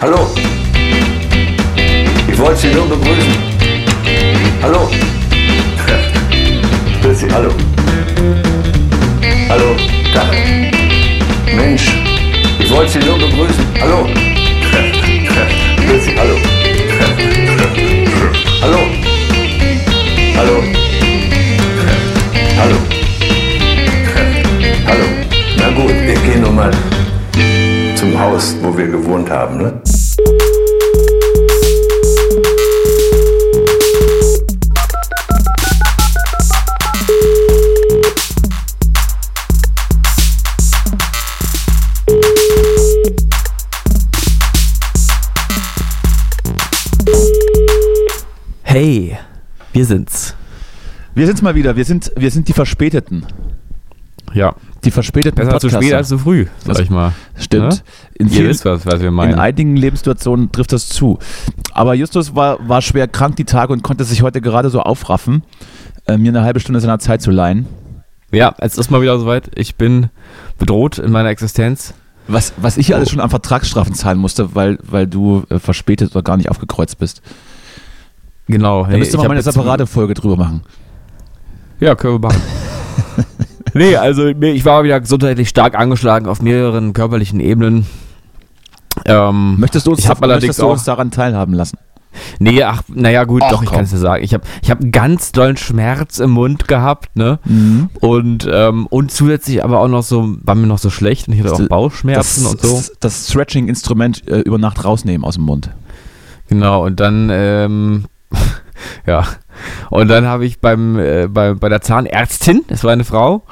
Hallo. Ich wollte Sie nur begrüßen. Hallo. Grüß Sie, hallo. Hallo. Tag. Mensch. Ich wollte Sie nur begrüßen. Hallo. Grüß Sie, hallo. Hallo. Hallo. Hallo. Hallo. Na gut, wir gehen nun mal zum Haus, wo wir gewohnt haben, ne? Hey, wir sind's. Wir sind's mal wieder. Wir sind, wir sind die Verspäteten. Ja. Die Verspäteten Besser zu spät als zu früh, sag Das ich mal. Stimmt. Ne? In, Ihr vielen, wisst, was, was wir in meinen. einigen Lebenssituationen trifft das zu. Aber Justus war, war schwer krank die Tage und konnte sich heute gerade so aufraffen, äh, mir eine halbe Stunde seiner Zeit zu leihen. Ja, es ist mal wieder soweit. Ich bin bedroht in meiner Existenz. Was, was ich alles schon an Vertragsstrafen zahlen musste, weil, weil du äh, verspätet oder gar nicht aufgekreuzt bist. Genau. Da nee, müsste man mal eine separate Folge drüber machen. Ja, können wir machen. nee, also ich war wieder gesundheitlich stark angeschlagen auf mehreren körperlichen Ebenen. Ähm, Möchtest du uns, ich hab allerdings auch- uns daran teilhaben lassen? Nee, ach, naja, gut, Ach, doch, ich kann es dir sagen. Ich habe ich hab ganz dollen Schmerz im Mund gehabt, ne? Mhm. Und, ähm, und zusätzlich aber auch noch so, war mir noch so schlecht und ich hatte auch Bauchschmerzen das, und so. Das Stretching-Instrument äh, über Nacht rausnehmen aus dem Mund. Genau, und dann, ähm, ja, und dann habe ich beim, äh, bei, bei der Zahnärztin, das war eine Frau,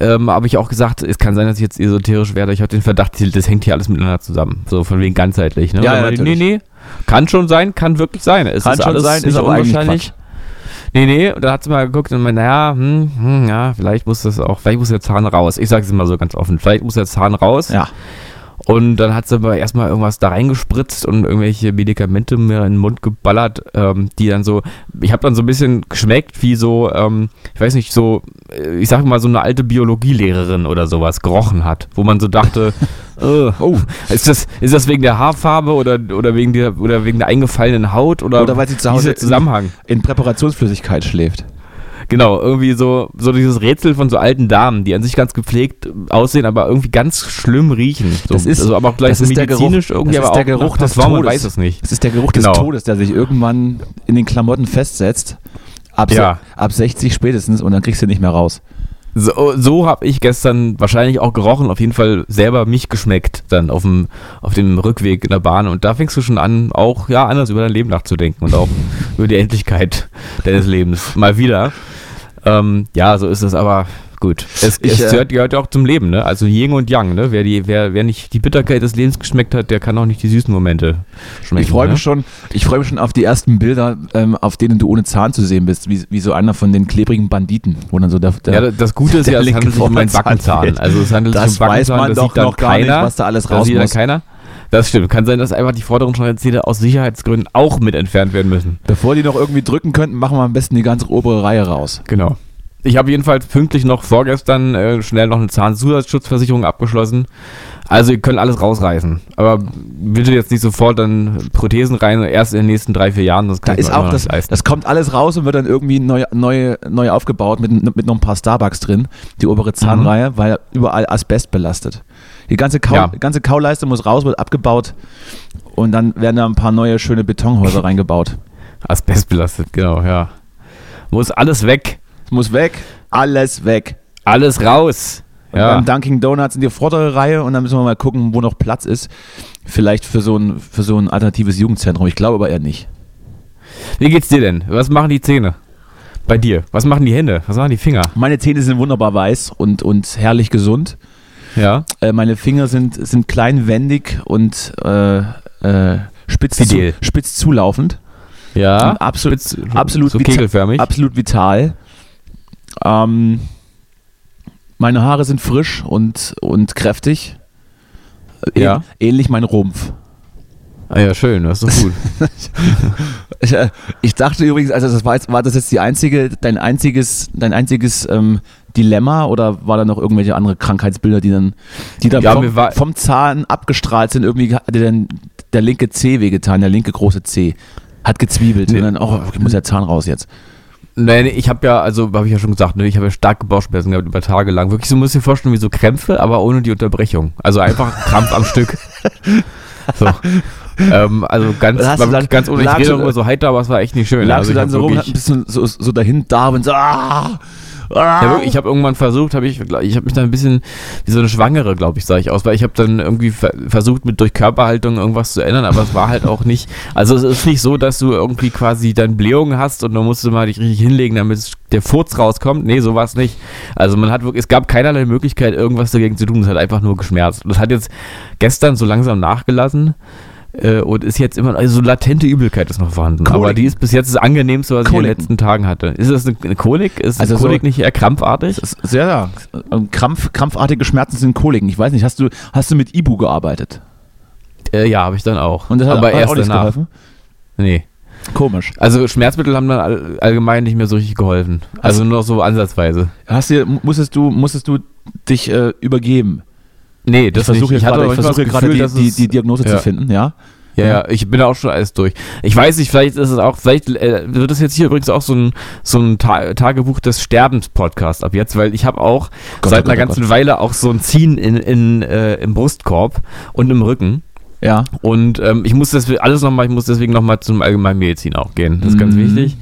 ähm, habe ich auch gesagt, es kann sein, dass ich jetzt esoterisch werde. Ich habe den Verdacht, das hängt hier alles miteinander zusammen. So von wegen ganzheitlich. Ne? Ja, ja, meinte nee, nee, kann schon sein, kann wirklich sein. Es Kann ist schon alles sein, ist aber unwahrscheinlich. Nee, nee, und dann hat sie mal geguckt und meinte, naja, hm, hm, ja, vielleicht muss das auch, vielleicht muss der Zahn raus. Ich sage es mal so ganz offen, vielleicht muss der Zahn raus. Ja. Und dann hat sie aber erstmal irgendwas da reingespritzt und irgendwelche Medikamente mir in den Mund geballert, ähm, die dann so, ich habe dann so ein bisschen geschmeckt, wie so, ähm, ich weiß nicht, so, äh, ich sag mal, so eine alte Biologielehrerin oder sowas gerochen hat, wo man so dachte, äh, Oh. ist, das, ist das wegen der Haarfarbe oder, oder, wegen der, oder wegen der eingefallenen Haut oder, Oder weil sie zu Hause Zusammenhang? in Präparationsflüssigkeit schläft. Genau, irgendwie so, so dieses Rätsel von so alten Damen, die an sich ganz gepflegt aussehen, aber irgendwie ganz schlimm riechen. So, Das ist- also aber auch gleich das so ist der Geruch- medizinisch irgendwie, das ist der Geruch des Parfum, man Todes. weiß es nicht. Das ist der Geruch Genau. des Todes, der sich irgendwann in den Klamotten festsetzt. Ab, Ja. ab 60 spätestens und dann kriegst du ihn nicht mehr raus. So, so habe ich gestern wahrscheinlich auch gerochen, auf jeden Fall selber mich geschmeckt, dann auf dem, auf dem Rückweg in der Bahn. Und da fängst du schon an, auch ja anders über dein Leben nachzudenken und auch über die Endlichkeit deines Lebens. Mal wieder. Ähm, ja, so ist es, aber gut. Es, Ich, es äh, gehört, gehört ja auch zum Leben, ne? Also Yin und Yang, ne? Wer, die, wer, wer nicht die Bitterkeit des Lebens geschmeckt hat, der kann auch nicht die süßen Momente schmecken. Ich freue ne? mich schon, ich freue mich schon auf die ersten Bilder, ähm, auf denen du ohne Zahn zu sehen bist, wie, wie so einer von den klebrigen Banditen, wo dann so der, der Ja, das Gute ist ja, es handelt sich um einen Backenzahn. Also es handelt Das sich um Backenzahn, man das sieht dann noch gar nicht, keiner, was da alles raus sieht dann muss. keiner. Das stimmt. Kann sein, dass einfach die vorderen Schneidezähne aus Sicherheitsgründen auch mit entfernt werden müssen. Bevor die noch irgendwie drücken könnten, machen wir am besten die ganze obere Reihe raus. Genau. Ich habe jedenfalls pünktlich noch vorgestern äh, schnell noch eine Zahnzusatzschutzversicherung abgeschlossen. Also ihr könnt alles rausreißen. Aber bitte jetzt nicht sofort dann Prothesen rein, erst in den nächsten drei, vier Jahren. Das Da kann ich ist auch das, das kommt alles raus und wird dann irgendwie neu, neu, neu aufgebaut mit, mit noch ein paar Starbucks drin, die obere Zahnreihe, weil überall Asbest belastet. Die ganze, Kau, Ja. ganze Kauleiste muss raus, wird abgebaut und dann werden da ein paar neue schöne Betonhäuser reingebaut. Asbestbelastet, genau, ja. Muss alles weg. Es muss weg, alles weg. Alles raus. Und Ja. Beim Dunkin' Donuts in die vordere Reihe und dann müssen wir mal gucken, wo noch Platz ist. Vielleicht für so ein, für so ein alternatives Jugendzentrum. Ich glaube aber eher nicht. Wie geht's dir denn? Was machen die Zähne? Bei dir? Was machen die Hände? Was machen die Finger? Meine Zähne sind wunderbar weiß und, und herrlich gesund. Ja. Äh, meine Finger sind, sind klein, wendig und äh, äh, spitz, zu, spitz zulaufend. Ja. Und absolut, Spitz- absolut, so vita- absolut vital. Ähm, meine Haare sind frisch und, und kräftig. Äh, Ja. Ähnlich mein Rumpf. Ah ja, schön, das ist doch gut. Ich, äh, ich dachte übrigens, also das war, jetzt, war das jetzt die einzige, dein einziges, dein einziges ähm, Dilemma oder war da noch irgendwelche andere Krankheitsbilder, die dann, die dann Ja, vom, vom Zahn abgestrahlt sind? Irgendwie hat dann der linke C wehgetan, der linke große C. Hat gezwiebelt. Nee. Und dann, oh, ich muss der Zahn raus jetzt. Nein, nee, ich habe ja, also habe ich ja schon gesagt, ne, ich habe ja starke Bauchschmerzen gehabt über Tage lang. Wirklich so, muss ich dir vorstellen, wie so Krämpfe, aber ohne die Unterbrechung. Also einfach Krampf am Stück. So. Ähm, also ganz, war dann- ganz ohne, ich rede darüber so heiter, aber es war echt nicht schön. Lagst also du dann so rum, ein bisschen so, so dahin da und so, ah, ah. Ich habe irgendwann versucht, habe ich, ich habe mich dann ein bisschen wie so eine Schwangere, glaube ich, sah ich aus, weil ich habe dann irgendwie ver versucht, mit durch Körperhaltung irgendwas zu ändern, aber es war halt auch nicht, also es ist nicht so, dass du irgendwie quasi dann Blähungen hast und dann musst du mal dich richtig hinlegen, damit der Furz rauskommt. Nee, so war es nicht. Also man hat wirklich, es gab keinerlei Möglichkeit, irgendwas dagegen zu tun, es hat einfach nur geschmerzt. Und das hat jetzt gestern so langsam nachgelassen. Äh, Und ist jetzt immer, also latente Übelkeit ist noch vorhanden. Kolik. Aber die ist bis jetzt das angenehmste, was ich in den Koliken. letzten Tagen hatte. Ist das eine, Kolik? Ist Also also so- Kolik nicht eher krampfartig? Sehr, ja. Ähm, Krampf, krampfartige Schmerzen sind Koliken. Ich weiß nicht, hast du, hast du mit Ibu gearbeitet? Äh, ja, habe ich dann auch. Und das hat, Aber erst auch danach. geholfen? Nee. Komisch. Also Schmerzmittel haben dann all, allgemein nicht mehr so richtig geholfen. Also nur noch so ansatzweise. Hast du, musstest du, musstest du dich äh, übergeben? Nee, Ich das versuche nicht. hier hatte gerade, ich versuche gerade die, die, die Diagnose zu Ja. finden, ja? Ja, ja, ich bin da auch schon alles durch. Ich weiß nicht, vielleicht ist es auch, vielleicht äh, wird es jetzt hier übrigens auch so ein, so ein Ta Tagebuch des Sterbens-Podcast ab jetzt, weil ich habe auch Gott, seit oh einer Gott, oh ganzen Weile auch so ein Ziehen in, in, äh, im Brustkorb und im Rücken. Ja. Und ähm, ich muss das alles nochmal, ich muss deswegen nochmal zum Allgemeinmedizin auch gehen. Das ist ganz Mhm. wichtig.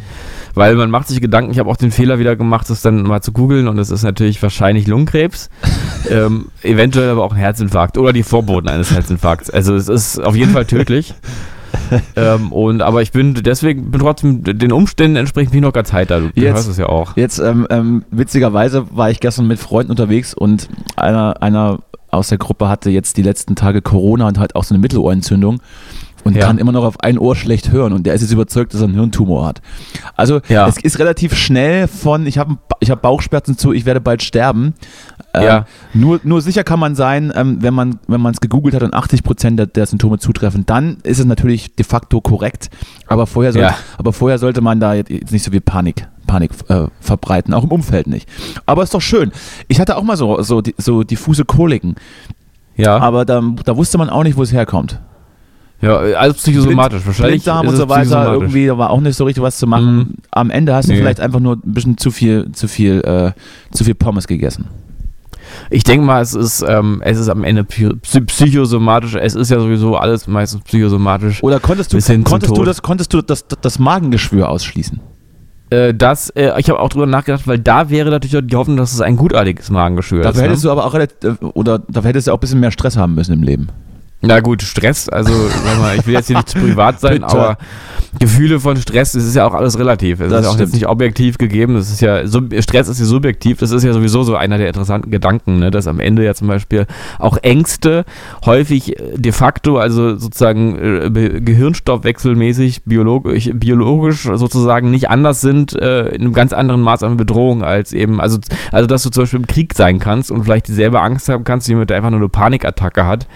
Weil man macht sich Gedanken, ich habe auch den Fehler wieder gemacht, das dann mal zu googeln und es ist natürlich wahrscheinlich Lungenkrebs, ähm, eventuell aber auch ein Herzinfarkt oder die Vorboten eines Herzinfarkts. Also es ist auf jeden Fall tödlich. ähm, und aber ich bin deswegen bin trotzdem den Umständen entsprechend bin ich noch ganz heiter. Du, du Jetzt- hörst es ja auch. Jetzt, ähm, ähm, witzigerweise war ich gestern mit Freunden unterwegs und einer, einer aus der Gruppe hatte jetzt die letzten Tage Corona und halt auch so eine Mittelohrentzündung und Ja. kann immer noch auf ein Ohr schlecht hören und der ist jetzt überzeugt, dass er einen Hirntumor hat. Also Ja. es ist relativ schnell von ich habe ich hab Bauchschmerzen zu, ich werde bald sterben. Äh, Ja. nur, nur sicher kann man sein, ähm, wenn man wenn man es gegoogelt hat und 80 Prozent der, der Symptome zutreffen, dann ist es natürlich de facto korrekt. Aber vorher, soll, Ja. aber vorher sollte man da jetzt nicht so viel Panik, Panik äh, verbreiten, auch im Umfeld nicht. Aber ist doch schön. Ich hatte auch mal so, so, so diffuse Koliken, Ja, aber da, da wusste man auch nicht, wo es herkommt. Ja, alles psychosomatisch. Wahrscheinlich Blinddarm und so weiter, irgendwie da war auch nicht so richtig was zu machen. Mhm. Am Ende hast du Nee. vielleicht einfach nur ein bisschen zu viel, zu viel, äh, zu viel Pommes gegessen. Ich denke mal, es ist, ähm, es ist am Ende psy- psy- psychosomatisch. Es ist ja sowieso alles meistens psychosomatisch. Oder konntest du, konntest du, das, konntest du das, das Magengeschwür ausschließen? Äh, das, äh, ich habe auch drüber nachgedacht, weil da wäre natürlich die Hoffnung, dass es ein gutartiges Magengeschwür ist. Dafür hättest ne? du aber auch äh, oder dafür hättest du auch ein bisschen mehr Stress haben müssen im Leben. Na gut, Stress, also mal, ich will jetzt hier nicht zu privat sein, aber Gefühle von Stress, das ist ja auch alles relativ. Es Das ist ja auch stimmt. jetzt nicht objektiv gegeben. Das ist ja, Stress ist ja subjektiv. Das ist ja sowieso so einer der interessanten Gedanken, ne? dass am Ende ja zum Beispiel auch Ängste häufig äh, de facto, also sozusagen äh, gehirnstoffwechselmäßig, biologisch, biologisch sozusagen nicht anders sind, äh, in einem ganz anderen Maß an Bedrohung als eben, also, also dass du zum Beispiel im Krieg sein kannst und vielleicht dieselbe Angst haben kannst, wie jemand, der einfach nur eine Panikattacke hat,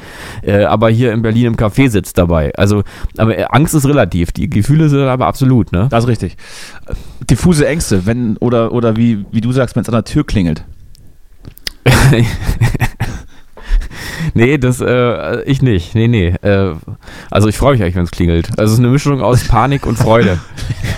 äh, aber hier in Berlin im Café sitzt dabei. Also, aber äh, Angst ist relativ, die Gefühle sind aber absolut, ne? Das ist richtig. Diffuse Ängste, wenn, oder, oder wie, wie du sagst, wenn es an der Tür klingelt. nee, das, äh, ich nicht. Nee, nee. Äh, also ich freue mich eigentlich, wenn es klingelt. Also es ist eine Mischung aus Panik und Freude.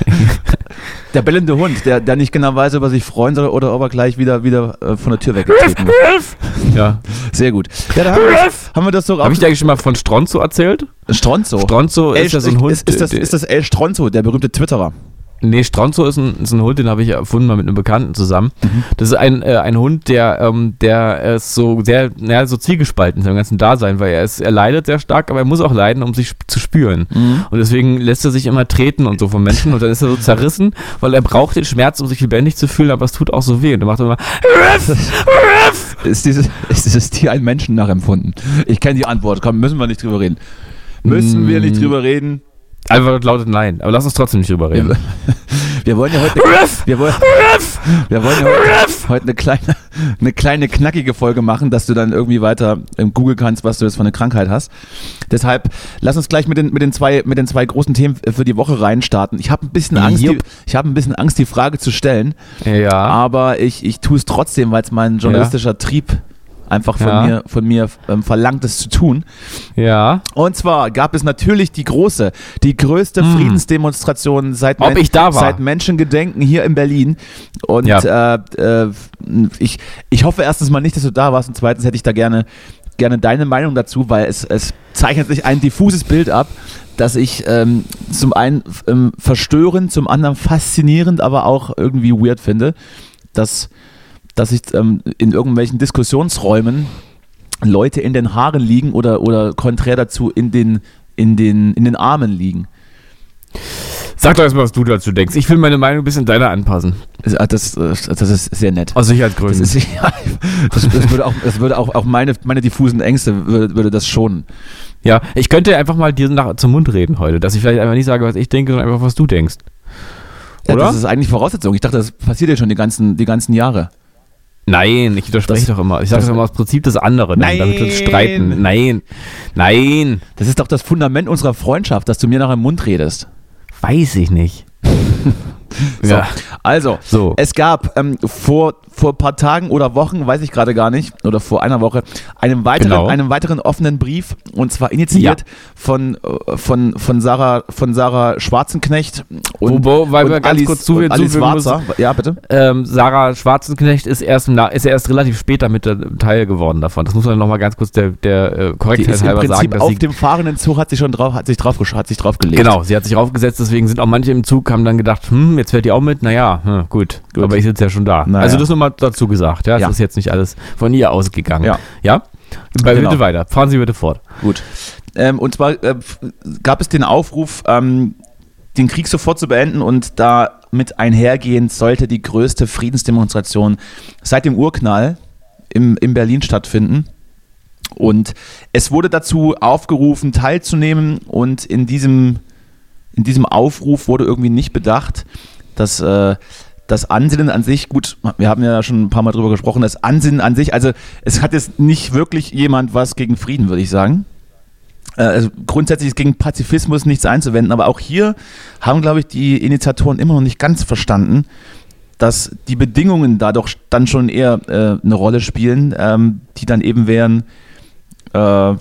Der bellende Hund, der, der nicht genau weiß, ob er sich freuen soll oder ob er gleich wieder, wieder äh, von der Tür weggetreten wird. ja. Sehr gut. Ja, da haben wir das, haben wir das doch Habe ich dir eigentlich schon mal von Stronzo erzählt? Stronzo. Stronzo El, ist ja so ein Hund. ist, ist, das, ist das El Stronzo, der berühmte Twitterer? Nee, Stronzo ist ein, ist ein Hund, den habe ich erfunden mal mit einem Bekannten zusammen. Mhm. Das ist ein, äh, ein Hund, der, ähm, der ist so sehr, naja, so zielgespalten in seinem ganzen Dasein, weil er ist, er leidet sehr stark, aber er muss auch leiden, um sich zu spüren. Mhm. Und deswegen lässt er sich immer treten und so von Menschen und dann ist er so zerrissen, weil er braucht den Schmerz, um sich lebendig zu fühlen, aber es tut auch so weh. Und dann macht er immer, Ist dieses, ist dieses Tier ein Menschen nachempfunden? Ich kenne die Antwort. Komm, müssen wir nicht drüber reden. Müssen wir nicht Mm. drüber reden? Einfach lautet Nein. Aber lass uns trotzdem nicht drüber reden. Wir, wollen ja heute, wir wollen, wir wollen ja heute, heute eine, kleine, eine kleine knackige Folge machen, dass du dann irgendwie weiter ähm, googeln kannst, was du jetzt für eine Krankheit hast. Deshalb lass uns gleich mit den, mit den, zwei, mit den zwei großen Themen für die Woche reinstarten. Ich habe ein bisschen Angst, die, ich habe ein bisschen Angst, die Frage zu stellen, Ja. aber ich, ich tue es trotzdem, weil es mein journalistischer Trieb einfach von Ja. mir, von mir ähm, verlangt, es zu tun. Ja. Und zwar gab es natürlich die große, die größte Hm. Friedensdemonstration seit, war? seit Menschengedenken hier in Berlin. Und Ja. äh, äh, ich, ich hoffe erstens mal nicht, dass du da warst und zweitens hätte ich da gerne, gerne deine Meinung dazu, weil es, es zeichnet sich ein diffuses Bild ab, das ich ähm, zum einen ähm, verstörend, zum anderen faszinierend, aber auch irgendwie weird finde, dass, dass ich ähm, in irgendwelchen Diskussionsräumen Leute in den Haaren liegen oder, oder konträr dazu in den, in, den, in den Armen liegen. Sag doch erstmal, was du dazu denkst. Ich will meine Meinung ein bisschen deiner anpassen. Das, das, das ist sehr nett. Aus Das, Sicherheitsgründen. ist, ja, das, das würde auch, das würde auch, auch meine, meine diffusen Ängste würde, würde das schonen. Ja, ich könnte einfach mal dir nach, zum Mund reden heute, dass ich vielleicht einfach nicht sage, was ich denke, sondern einfach, was du denkst. Ja, Oder? das ist eigentlich Voraussetzung. Ich dachte, das passiert ja schon die ganzen, die ganzen Jahre. Nein, ich widerspreche Das- doch immer. Ich sage das- immer aus Prinzip das andere, Nein. damit wir uns streiten. Nein, nein, Das ist doch das Fundament unserer Freundschaft, dass du mir nach dem Mund redest. weiß ich nicht. So. Ja, Also, so. Es gab ähm, vor, vor ein paar Tagen oder Wochen, weiß ich gerade gar nicht, oder vor einer Woche, einen weiteren, Genau. einen weiteren offenen Brief und zwar initiiert Ja. von, äh, von, von, Sarah, von Sarah Schwarzenknecht und, Wo- weil und wir ganz kurz zu- und Alice müssen-. Ja, bitte. Ähm, Sarah Schwarzenknecht ist erst, im ist erst relativ später mit Teil geworden davon. Das muss man nochmal ganz kurz der, der äh, Korrektheit halber sagen, auf sie dem fahrenden Zug, hat sich schon drauf, hat sich drauf, hat sich drauf gelegt. Genau, sie hat sich aufgesetzt, deswegen sind auch manche im Zug, haben dann gedacht, hm, jetzt fährt die auch mit, naja, hm, gut, Gut. aber ich sitze ja schon da. Naja. Also das nochmal dazu gesagt, ja, das Ja. ist jetzt nicht alles von ihr ausgegangen. Ja. Ja? Bei, Genau. Bitte weiter, fahren Sie bitte fort. Gut. Ähm, und zwar äh, gab es den Aufruf, ähm, den Krieg sofort zu beenden und damit einhergehend sollte die größte Friedensdemonstration seit dem Urknall im, in Berlin stattfinden. Und es wurde dazu aufgerufen, teilzunehmen und in diesem, in diesem Aufruf wurde irgendwie nicht bedacht, dass äh, das Ansinnen an sich, gut, wir haben ja schon ein paar Mal drüber gesprochen, das Ansinnen an sich, also es hat jetzt nicht wirklich jemand was gegen Frieden, würde ich sagen. Äh, Also grundsätzlich ist gegen Pazifismus nichts einzuwenden, aber auch hier haben, glaube ich, die Initiatoren immer noch nicht ganz verstanden, dass die Bedingungen da doch dann schon eher äh, eine Rolle spielen, ähm, die dann eben wären, äh,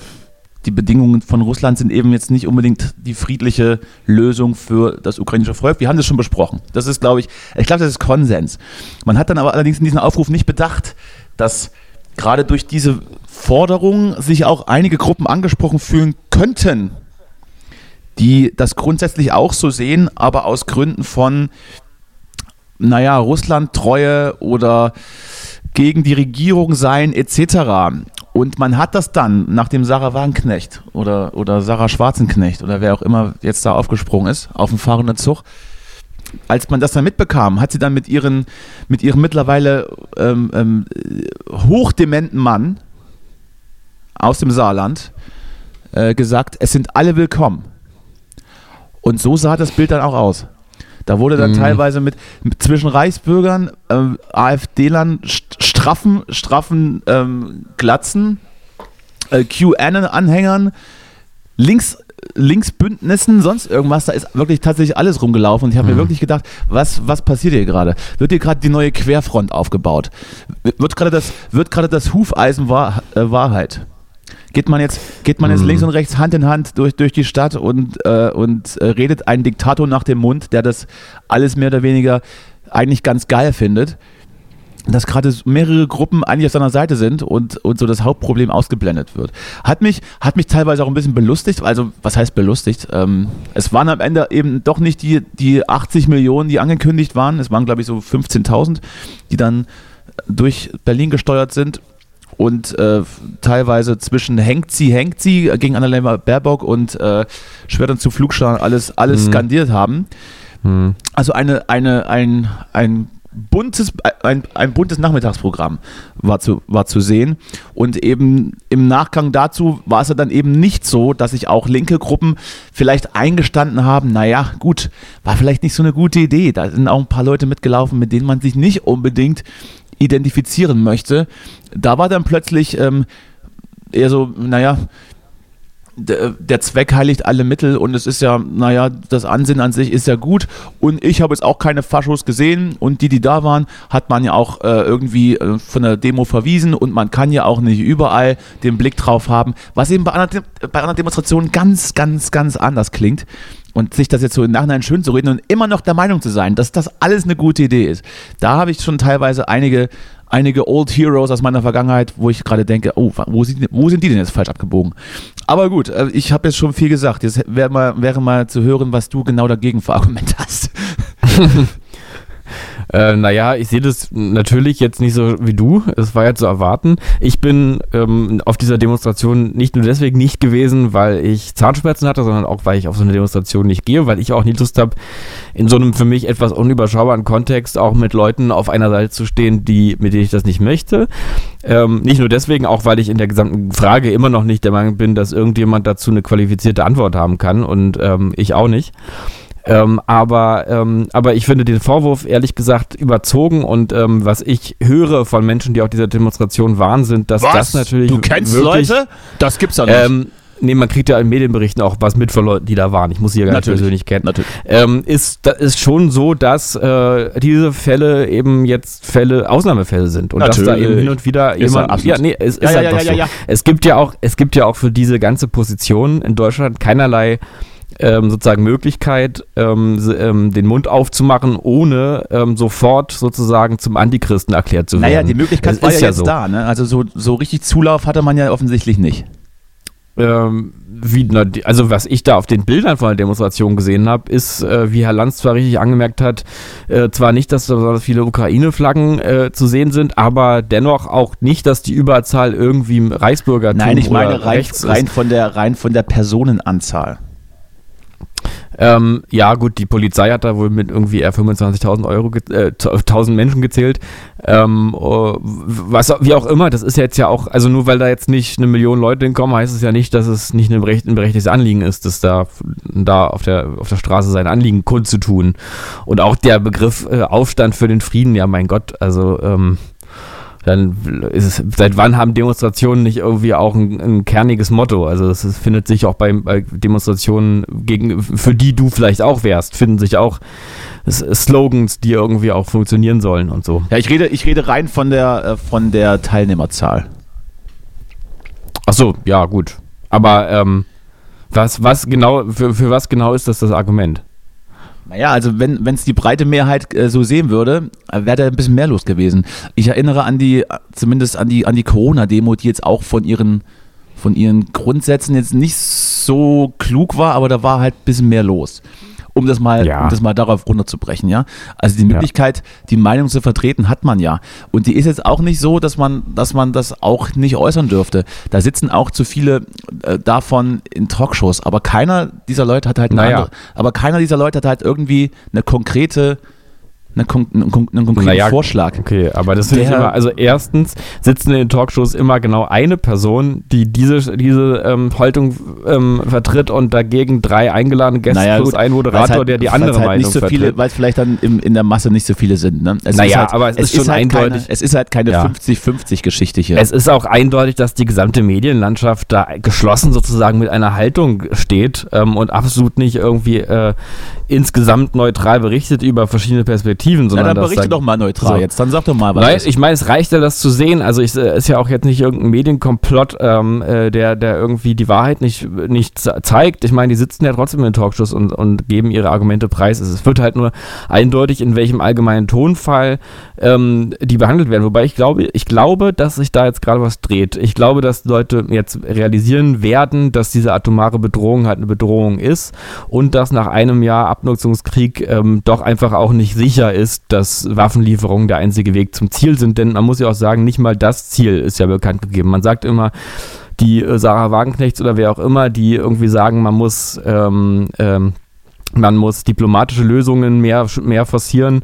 die Bedingungen von Russland sind eben jetzt nicht unbedingt die friedliche Lösung für das ukrainische Volk. Wir haben das schon besprochen. Das ist, glaube ich, ich glaube, das ist Konsens. Man hat dann aber allerdings in diesem Aufruf nicht bedacht, dass gerade durch diese Forderung sich auch einige Gruppen angesprochen fühlen könnten, die das grundsätzlich auch so sehen, aber aus Gründen von, naja, Russland-Treue oder gegen die Regierung sein etc. Und man hat das dann, nachdem Sarah Wagenknecht oder, oder Sarah Schwarzenknecht oder wer auch immer jetzt da aufgesprungen ist, auf dem fahrenden Zug, als man das dann mitbekam, hat sie dann mit, ihren, mit ihrem mittlerweile ähm, ähm, hochdementen Mann aus dem Saarland äh, gesagt, es sind alle willkommen. Und so sah das Bild dann auch aus. Da wurde dann Mhm. teilweise mit, mit zwischen Reichsbürgern, ähm, AfD-Lern, st- straffen, straffen ähm, Glatzen, äh, QAnon-Anhängern, Links, Linksbündnissen, sonst irgendwas. Da ist wirklich tatsächlich alles rumgelaufen. Und ich habe mir Mhm. wirklich gedacht, was, was passiert hier gerade? Wird hier gerade die neue Querfront aufgebaut? Wird gerade das, wird gerade das Hufeisen äh, Wahrheit? Geht man jetzt, geht man jetzt Mhm. links und rechts Hand in Hand durch, durch die Stadt und, äh, und äh, redet einen Diktator nach dem Mund, der das alles mehr oder weniger eigentlich ganz geil findet, dass gerade mehrere Gruppen eigentlich auf seiner Seite sind und, und so das Hauptproblem ausgeblendet wird. Hat mich, hat mich teilweise auch ein bisschen belustigt, also was heißt belustigt? Ähm, es waren am Ende eben doch nicht die, die 80 Millionen, die angekündigt waren, es waren glaube ich so 15.000, die dann durch Berlin gesteuert sind und äh, teilweise zwischen hängt sie, hängt sie gegen Annalena Baerbock und äh, Schwertern zu Flugscharen alles, alles Mhm. skandiert haben. Hm. Also eine, eine, ein, ein buntes, ein, ein buntes Nachmittagsprogramm war zu, war zu sehen. Und eben im Nachgang dazu war es ja dann eben nicht so, dass sich auch linke Gruppen vielleicht eingestanden haben, naja, gut, war vielleicht nicht so eine gute Idee. Da sind auch ein paar Leute mitgelaufen, mit denen man sich nicht unbedingt identifizieren möchte. Da war dann plötzlich ähm, eher so, naja, der Zweck heiligt alle Mittel und es ist ja, naja, das Ansehen an sich ist ja gut und ich habe jetzt auch keine Faschos gesehen und die, die da waren, hat man ja auch äh, irgendwie äh, von der Demo verwiesen und man kann ja auch nicht überall den Blick drauf haben, was eben bei anderen, bei anderen Demonstrationen ganz, ganz, ganz anders klingt und sich das jetzt so im Nachhinein schön zu reden und immer noch der Meinung zu sein, dass das alles eine gute Idee ist. Da habe ich schon teilweise einige einige Old Heroes aus meiner Vergangenheit, wo ich gerade denke, oh, wo sind, wo sind die denn jetzt falsch abgebogen? Aber gut, äh, ich habe jetzt schon viel gesagt. Jetzt wäre mal, wäre mal zu hören, was du genau dagegen für Argumente hast. Äh, naja, ich sehe das natürlich jetzt nicht so wie du. Es war ja zu erwarten. Ich bin ähm, auf dieser Demonstration nicht nur deswegen nicht gewesen, weil ich Zahnschmerzen hatte, sondern auch, weil ich auf so eine Demonstration nicht gehe, weil ich auch nie Lust habe, in so einem für mich etwas unüberschaubaren Kontext auch mit Leuten auf einer Seite zu stehen, die, mit denen ich das nicht möchte. Ähm, nicht nur deswegen, auch weil ich in der gesamten Frage immer noch nicht der Meinung bin, dass irgendjemand dazu eine qualifizierte Antwort haben kann und ähm, ich auch nicht. Ähm, aber, ähm, aber ich finde den Vorwurf ehrlich gesagt überzogen und ähm, was ich höre von Menschen, die auf dieser Demonstration waren, sind, dass was? das natürlich. Du kennst wirklich, Leute? Das gibt's ja nicht. Ähm, Nee, man kriegt ja in Medienberichten auch was mit von Leuten, die da waren. Ich muss sie ja gar Natürlich. nicht persönlich kennen. Natürlich. Ähm, ist, das ist schon so, dass äh, diese Fälle eben jetzt Fälle, Ausnahmefälle sind. Und dass da Natürlich. eben hin und wieder Ist jemand. Ja, nee, es Ja, ist ja, einfach ja, ja, so. ja. Es gibt ja auch, es gibt ja auch für diese ganze Position in Deutschland keinerlei ähm, sozusagen Möglichkeit, ähm, ähm, den Mund aufzumachen, ohne ähm, sofort sozusagen zum Antichristen erklärt zu werden. naja, die Möglichkeit Es war ist ja jetzt so. da. Ne? Also so, so richtig Zulauf hatte man ja offensichtlich nicht. Ähm, wie, also was ich da auf den Bildern von der Demonstration gesehen habe, ist, äh, wie Herr Lanz zwar richtig angemerkt hat, äh, zwar nicht, dass da besonders viele Ukraine-Flaggen äh, zu sehen sind, aber dennoch auch nicht, dass die Überzahl irgendwie im Reichsbürgertum Nein, ich meine rein, rein, von der, rein von der Personenanzahl. Ähm, ja, gut, die Polizei hat da wohl mit irgendwie eher 25.000 Euro, äh, 1000 Menschen gezählt. Ähm, oh, was, wie auch immer, das ist jetzt ja auch, also nur weil da jetzt nicht eine Million Leute hinkommen, heißt es ja nicht, dass es nicht ein berechtigtes Anliegen ist, dass da, da auf der, auf der Straße sein Anliegen kundzutun. Und auch der Begriff äh, Aufstand für den Frieden, ja, mein Gott, also, ähm, dann ist es, seit wann haben Demonstrationen nicht irgendwie auch ein, ein kerniges Motto? Also es findet sich auch bei, bei Demonstrationen gegen, für die du vielleicht auch wärst, finden sich auch Slogans, die irgendwie auch funktionieren sollen und so. Ja, ich rede, ich rede rein von der, äh, von der Teilnehmerzahl. Ach so, ja gut. Aber ähm, was, was genau, für, für was genau ist das das Argument? Naja, also wenn es die breite Mehrheit äh, so sehen würde, äh, wäre da ein bisschen mehr los gewesen. Ich erinnere an die, äh, zumindest an die, an die Corona-Demo, die jetzt auch von ihren, von ihren Grundsätzen jetzt nicht so klug war, aber da war halt ein bisschen mehr los. Um das mal, Ja. um das mal darauf runterzubrechen, ja. Also die Möglichkeit, die Meinung zu vertreten, hat man ja. Und die ist jetzt auch nicht so, dass man, dass man das auch nicht äußern dürfte. Da sitzen auch zu viele äh, davon in Talkshows, aber keiner dieser Leute hat halt Naja. andere, aber keiner dieser Leute hat halt irgendwie eine konkrete, einen, kon- einen konkreten Naja, Vorschlag. Okay, aber das finde ich immer, also erstens sitzen in den Talkshows immer genau eine Person, die diese, diese ähm, Haltung ähm, vertritt und dagegen drei eingeladene Gäste plus ein Moderator, halt, der die andere halt Meinung so vertritt. weil es vielleicht dann im, in der Masse nicht so viele sind. Ne? Es Naja, halt, aber es ist schon halt eindeutig- Keine, es ist halt keine Ja. 50-50-Geschichte hier. Es ist auch eindeutig, dass die gesamte Medienlandschaft da geschlossen sozusagen mit einer Haltung steht ähm, und absolut nicht irgendwie äh, insgesamt neutral berichtet über verschiedene Perspektiven, Na, sondern dann dass berichte doch mal neutral So. jetzt. Dann sag doch mal was. Nein, ich meine, es reicht ja, das zu sehen. Also es äh, ist ja auch jetzt nicht irgendein Medienkomplott, ähm, äh, der, der irgendwie die Wahrheit nicht, nicht ze- zeigt. Ich meine, die sitzen ja trotzdem in den Talkshows und, und geben ihre Argumente preis. Es wird halt nur eindeutig, in welchem allgemeinen Tonfall ähm, die behandelt werden. Wobei ich glaube, ich glaube, dass sich da jetzt gerade was dreht. Ich glaube, dass Leute jetzt realisieren werden, dass diese atomare Bedrohung halt eine Bedrohung ist und dass nach einem Jahr Abnutzungskrieg ähm, doch einfach auch nicht sicher ist, dass Waffenlieferungen der einzige Weg zum Ziel sind. Denn man muss ja auch sagen, nicht mal das Ziel ist ja bekannt gegeben. Man sagt immer, die Sarah Wagenknechts oder wer auch immer, die irgendwie sagen, man muss ähm, ähm, man muss diplomatische Lösungen mehr, mehr forcieren,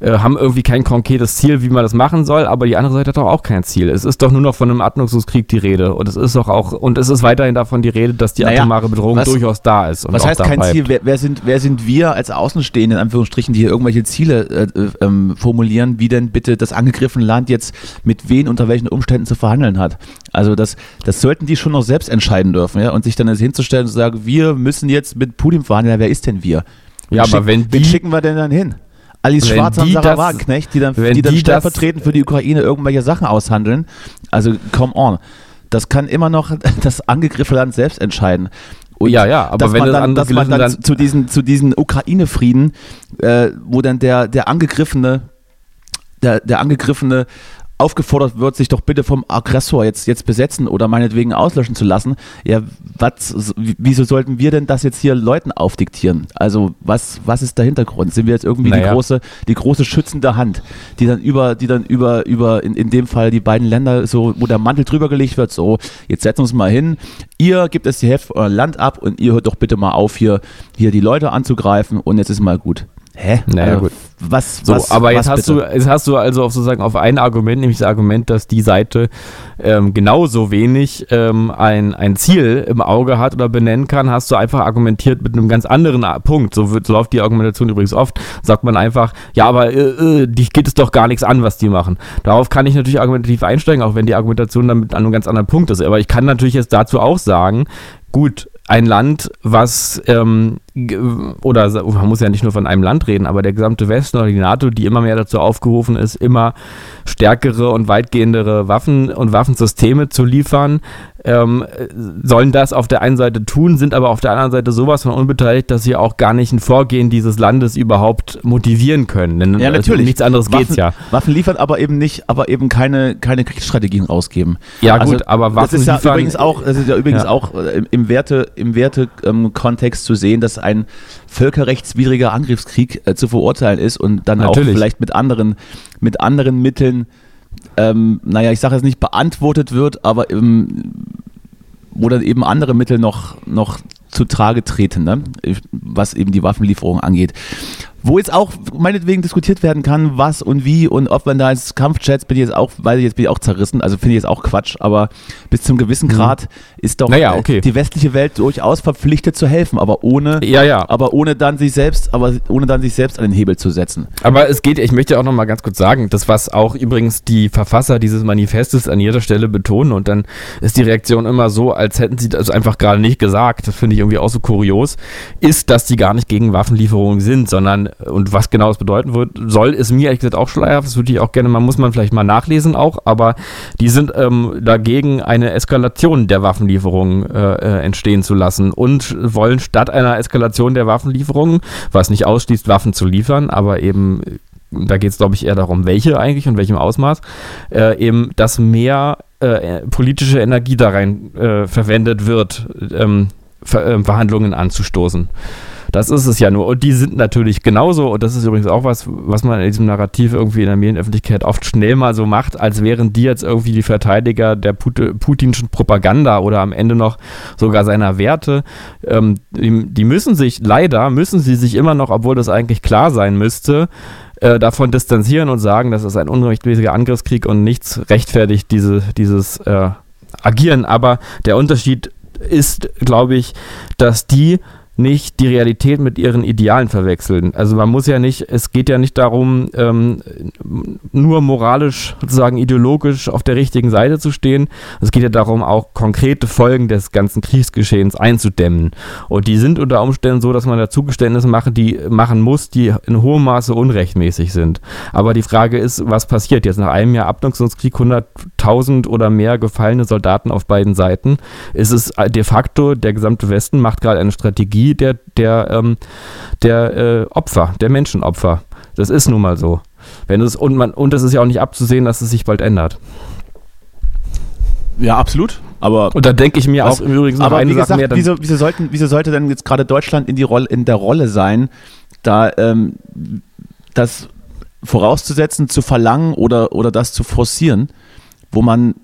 äh, haben irgendwie kein konkretes Ziel, wie man das machen soll, aber die andere Seite hat doch auch kein Ziel. Es ist doch nur noch von einem Atmungskrieg die Rede und es ist doch auch und es ist weiterhin davon die Rede, dass die Naja, atomare Bedrohung was- durchaus da ist. Was heißt kein bleibt. Ziel? Wer, wer, sind, wer sind wir als Außenstehende, in Anführungsstrichen, die hier irgendwelche Ziele äh, äh, ähm, formulieren, wie denn bitte das angegriffene Land jetzt mit wen unter welchen Umständen zu verhandeln hat? Also das, das sollten die schon noch selbst entscheiden dürfen, ja, und sich dann jetzt hinzustellen und zu sagen, wir müssen jetzt mit Putin verhandeln, ja, wer ist denn wir? Ja, Wen aber wenn wen die- schicken wir denn dann hin? Alice Schwarzer und die Sarah das- Wagenknecht, die dann, die dann die das- stellvertretend für die Ukraine irgendwelche Sachen aushandeln. Also, come on. Das kann immer noch das angegriffene Land selbst entscheiden. Und Ja, ja, aber wenn man das dann, dass man dann Land- zu diesen, zu diesen Ukraine-Frieden, äh, wo dann der, der Angegriffene, der, der Angegriffene aufgefordert wird, sich doch bitte vom Aggressor jetzt, jetzt besetzen oder meinetwegen auslöschen zu lassen. Ja, was, wieso sollten wir denn das jetzt hier Leuten aufdiktieren? Also, was, was ist der Hintergrund? Sind wir jetzt irgendwie die Naja. große, die große schützende Hand, die dann über, die dann über, über, in, in dem Fall die beiden Länder so, wo der Mantel drüber gelegt wird, so, jetzt setzen wir uns mal hin, ihr gebt es die Hälfte euer Land ab und ihr hört doch bitte mal auf, hier, hier die Leute anzugreifen und jetzt ist mal gut. Hä? Naja, Also, gut. Was, So, was, aber jetzt was hast bitte? du, jetzt hast du also auf sozusagen auf ein Argument, nämlich das Argument, dass die Seite ähm, genauso wenig ähm, ein, ein Ziel im Auge hat oder benennen kann, hast du einfach argumentiert mit einem ganz anderen A- Punkt. So, wird, so läuft die Argumentation übrigens oft. Sagt man einfach, ja, aber äh, äh, die geht es doch gar nichts an, was die machen. Darauf kann ich natürlich argumentativ einsteigen, auch wenn die Argumentation damit an einem ganz anderen Punkt ist. Aber ich kann natürlich jetzt dazu auch sagen, gut, ein Land, was, ähm, oder man muss ja nicht nur von einem Land reden, aber der gesamte Westen oder die NATO, die immer mehr dazu aufgerufen ist, immer stärkere und weitgehendere Waffen und Waffensysteme zu liefern, ähm, äh, sollen das auf der einen Seite tun, sind aber auf der anderen Seite sowas von unbeteiligt, dass sie auch gar nicht ein Vorgehen dieses Landes überhaupt motivieren können. Denn Ja, also natürlich. um nichts anderes Waffen, geht's ja. Waffen liefern, aber eben nicht, aber eben keine, keine Kriegsstrategien rausgeben. Ja, Also, gut, aber das Waffen ist ja liefern- übrigens auch, das ist ja übrigens Ja. auch äh, im, Werte, im Werte ähm, Kontext zu sehen, dass ein völkerrechtswidriger Angriffskrieg äh, zu verurteilen ist und dann Natürlich. auch vielleicht mit anderen, mit anderen Mitteln, ähm, naja, ich sage jetzt nicht beantwortet wird, aber ähm, wo dann eben andere Mittel noch, noch zu Trage treten, ne? was eben die Waffenlieferung angeht. Wo jetzt auch meinetwegen diskutiert werden kann, was und wie und ob man da als Kampfjets bin ich jetzt auch, weil jetzt bin ich auch zerrissen, also finde ich jetzt auch Quatsch, aber bis zum gewissen Grad ist doch Mhm. Naja, okay. die westliche Welt durchaus verpflichtet zu helfen, aber ohne, Ja, ja. aber ohne dann sich selbst, aber ohne dann sich selbst an den Hebel zu setzen. Aber es geht, ich möchte auch noch mal ganz kurz sagen, das was auch übrigens die Verfasser dieses Manifestes an jeder Stelle betonen und dann ist die Reaktion immer so, als hätten sie das einfach gerade nicht gesagt, das finde ich irgendwie auch so kurios, ist, dass die gar nicht gegen Waffenlieferungen sind, sondern und was genau es bedeuten wird, soll, ist mir ehrlich gesagt auch schleierhaft, das würde ich auch gerne, man muss man vielleicht mal nachlesen auch, aber die sind ähm, dagegen eine Eskalation der Waffenlieferungen äh, äh, entstehen zu lassen und wollen statt einer Eskalation der Waffenlieferungen, was nicht ausschließt, Waffen zu liefern, aber eben da geht es, glaube ich, eher darum, welche eigentlich und welchem Ausmaß, äh, eben, dass mehr äh, politische Energie da rein äh, verwendet wird, ähm, Ver äh, Verhandlungen anzustoßen. Das ist es ja nur. Und die sind natürlich genauso, und das ist übrigens auch was, was man in diesem Narrativ irgendwie in der Medienöffentlichkeit oft schnell mal so macht, als wären die jetzt irgendwie die Verteidiger der Put putinschen Propaganda oder am Ende noch sogar seiner Werte. Ähm, die, die müssen sich, leider müssen sie sich immer noch, obwohl das eigentlich klar sein müsste, äh, davon distanzieren und sagen, das ist ein unrechtmäßiger Angriffskrieg und nichts rechtfertigt diese, dieses äh, Agieren. Aber der Unterschied ist, glaube ich, dass die nicht die Realität mit ihren Idealen verwechseln. Also man muss ja nicht, es geht ja nicht darum, ähm, nur moralisch, sozusagen ideologisch auf der richtigen Seite zu stehen. Es geht ja darum, auch konkrete Folgen des ganzen Kriegsgeschehens einzudämmen. Und die sind unter Umständen so, dass man da Zugeständnisse machen, die machen muss, die in hohem Maße unrechtmäßig sind. Aber die Frage ist, was passiert jetzt nach einem Jahr Abnutzungskrieg, 100.000 oder mehr gefallene Soldaten auf beiden Seiten? Ist es de facto, der gesamte Westen macht gerade eine Strategie der, der, ähm, der äh, Opfer, der Menschenopfer. Das ist nun mal so. Wenn es, und, man, und es ist ja auch nicht abzusehen, dass es sich bald ändert. Ja, absolut. Aber Und da denke ich mir Was- auch im Übrigen noch aber eine wie Sache gesagt, mehr. Dann, wieso, wieso, sollten, wieso sollte denn jetzt gerade Deutschland in, die Rolle, in der Rolle sein, da ähm, das vorauszusetzen, zu verlangen oder, oder das zu forcieren, wo man,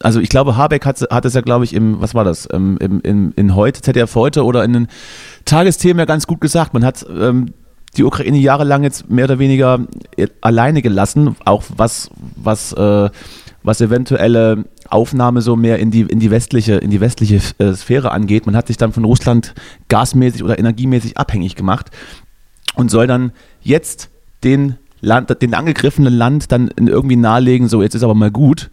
also ich glaube, Habeck hat, hat es ja, glaube ich, im, was war das, ähm, im, im, in heute, ZDF heute oder in den Tagesthemen ja ganz gut gesagt. Man hat ähm, die Ukraine jahrelang jetzt mehr oder weniger äh, alleine gelassen, auch was, was, äh, was eventuelle Aufnahme so mehr in die, in die westliche, in die westliche äh, Sphäre angeht. Man hat sich dann von Russland gasmäßig oder energiemäßig abhängig gemacht und soll dann jetzt den Land, den angegriffenen Land dann irgendwie nahelegen, so jetzt ist aber mal gut.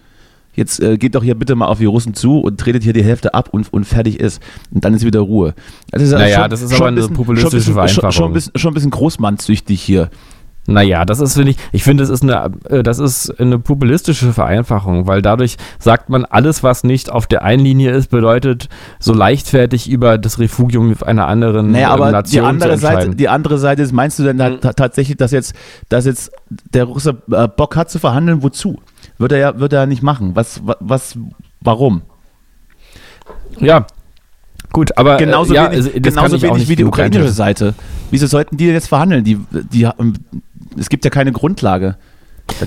Jetzt äh, geht doch hier bitte mal auf die Russen zu und tretet hier die Hälfte ab und, und fertig ist. Und dann ist wieder Ruhe. Das ist naja, schon, das ist aber eine bisschen, populistische schon bisschen, Schon, schon, ein bisschen, schon ein bisschen großmannsüchtig hier. Naja, das ist, finde ich, ich finde, das ist eine, äh, das ist eine populistische Vereinfachung, weil dadurch sagt man, alles, was nicht auf der einen Linie ist, bedeutet, so leichtfertig über das Refugium einer anderen naja, aber Nation die andere Seite, die andere Seite ist, meinst du denn mhm. tatsächlich, dass jetzt, dass jetzt der Russe äh, Bock hat zu verhandeln? Wozu? Wird er ja, wird er nicht machen. Was, was, warum? Ja, Gut, aber genauso äh, ja, wenig, genauso wenig wie die ukrainische Seite. Wieso sollten die jetzt verhandeln? Die, die, es gibt ja keine Grundlage.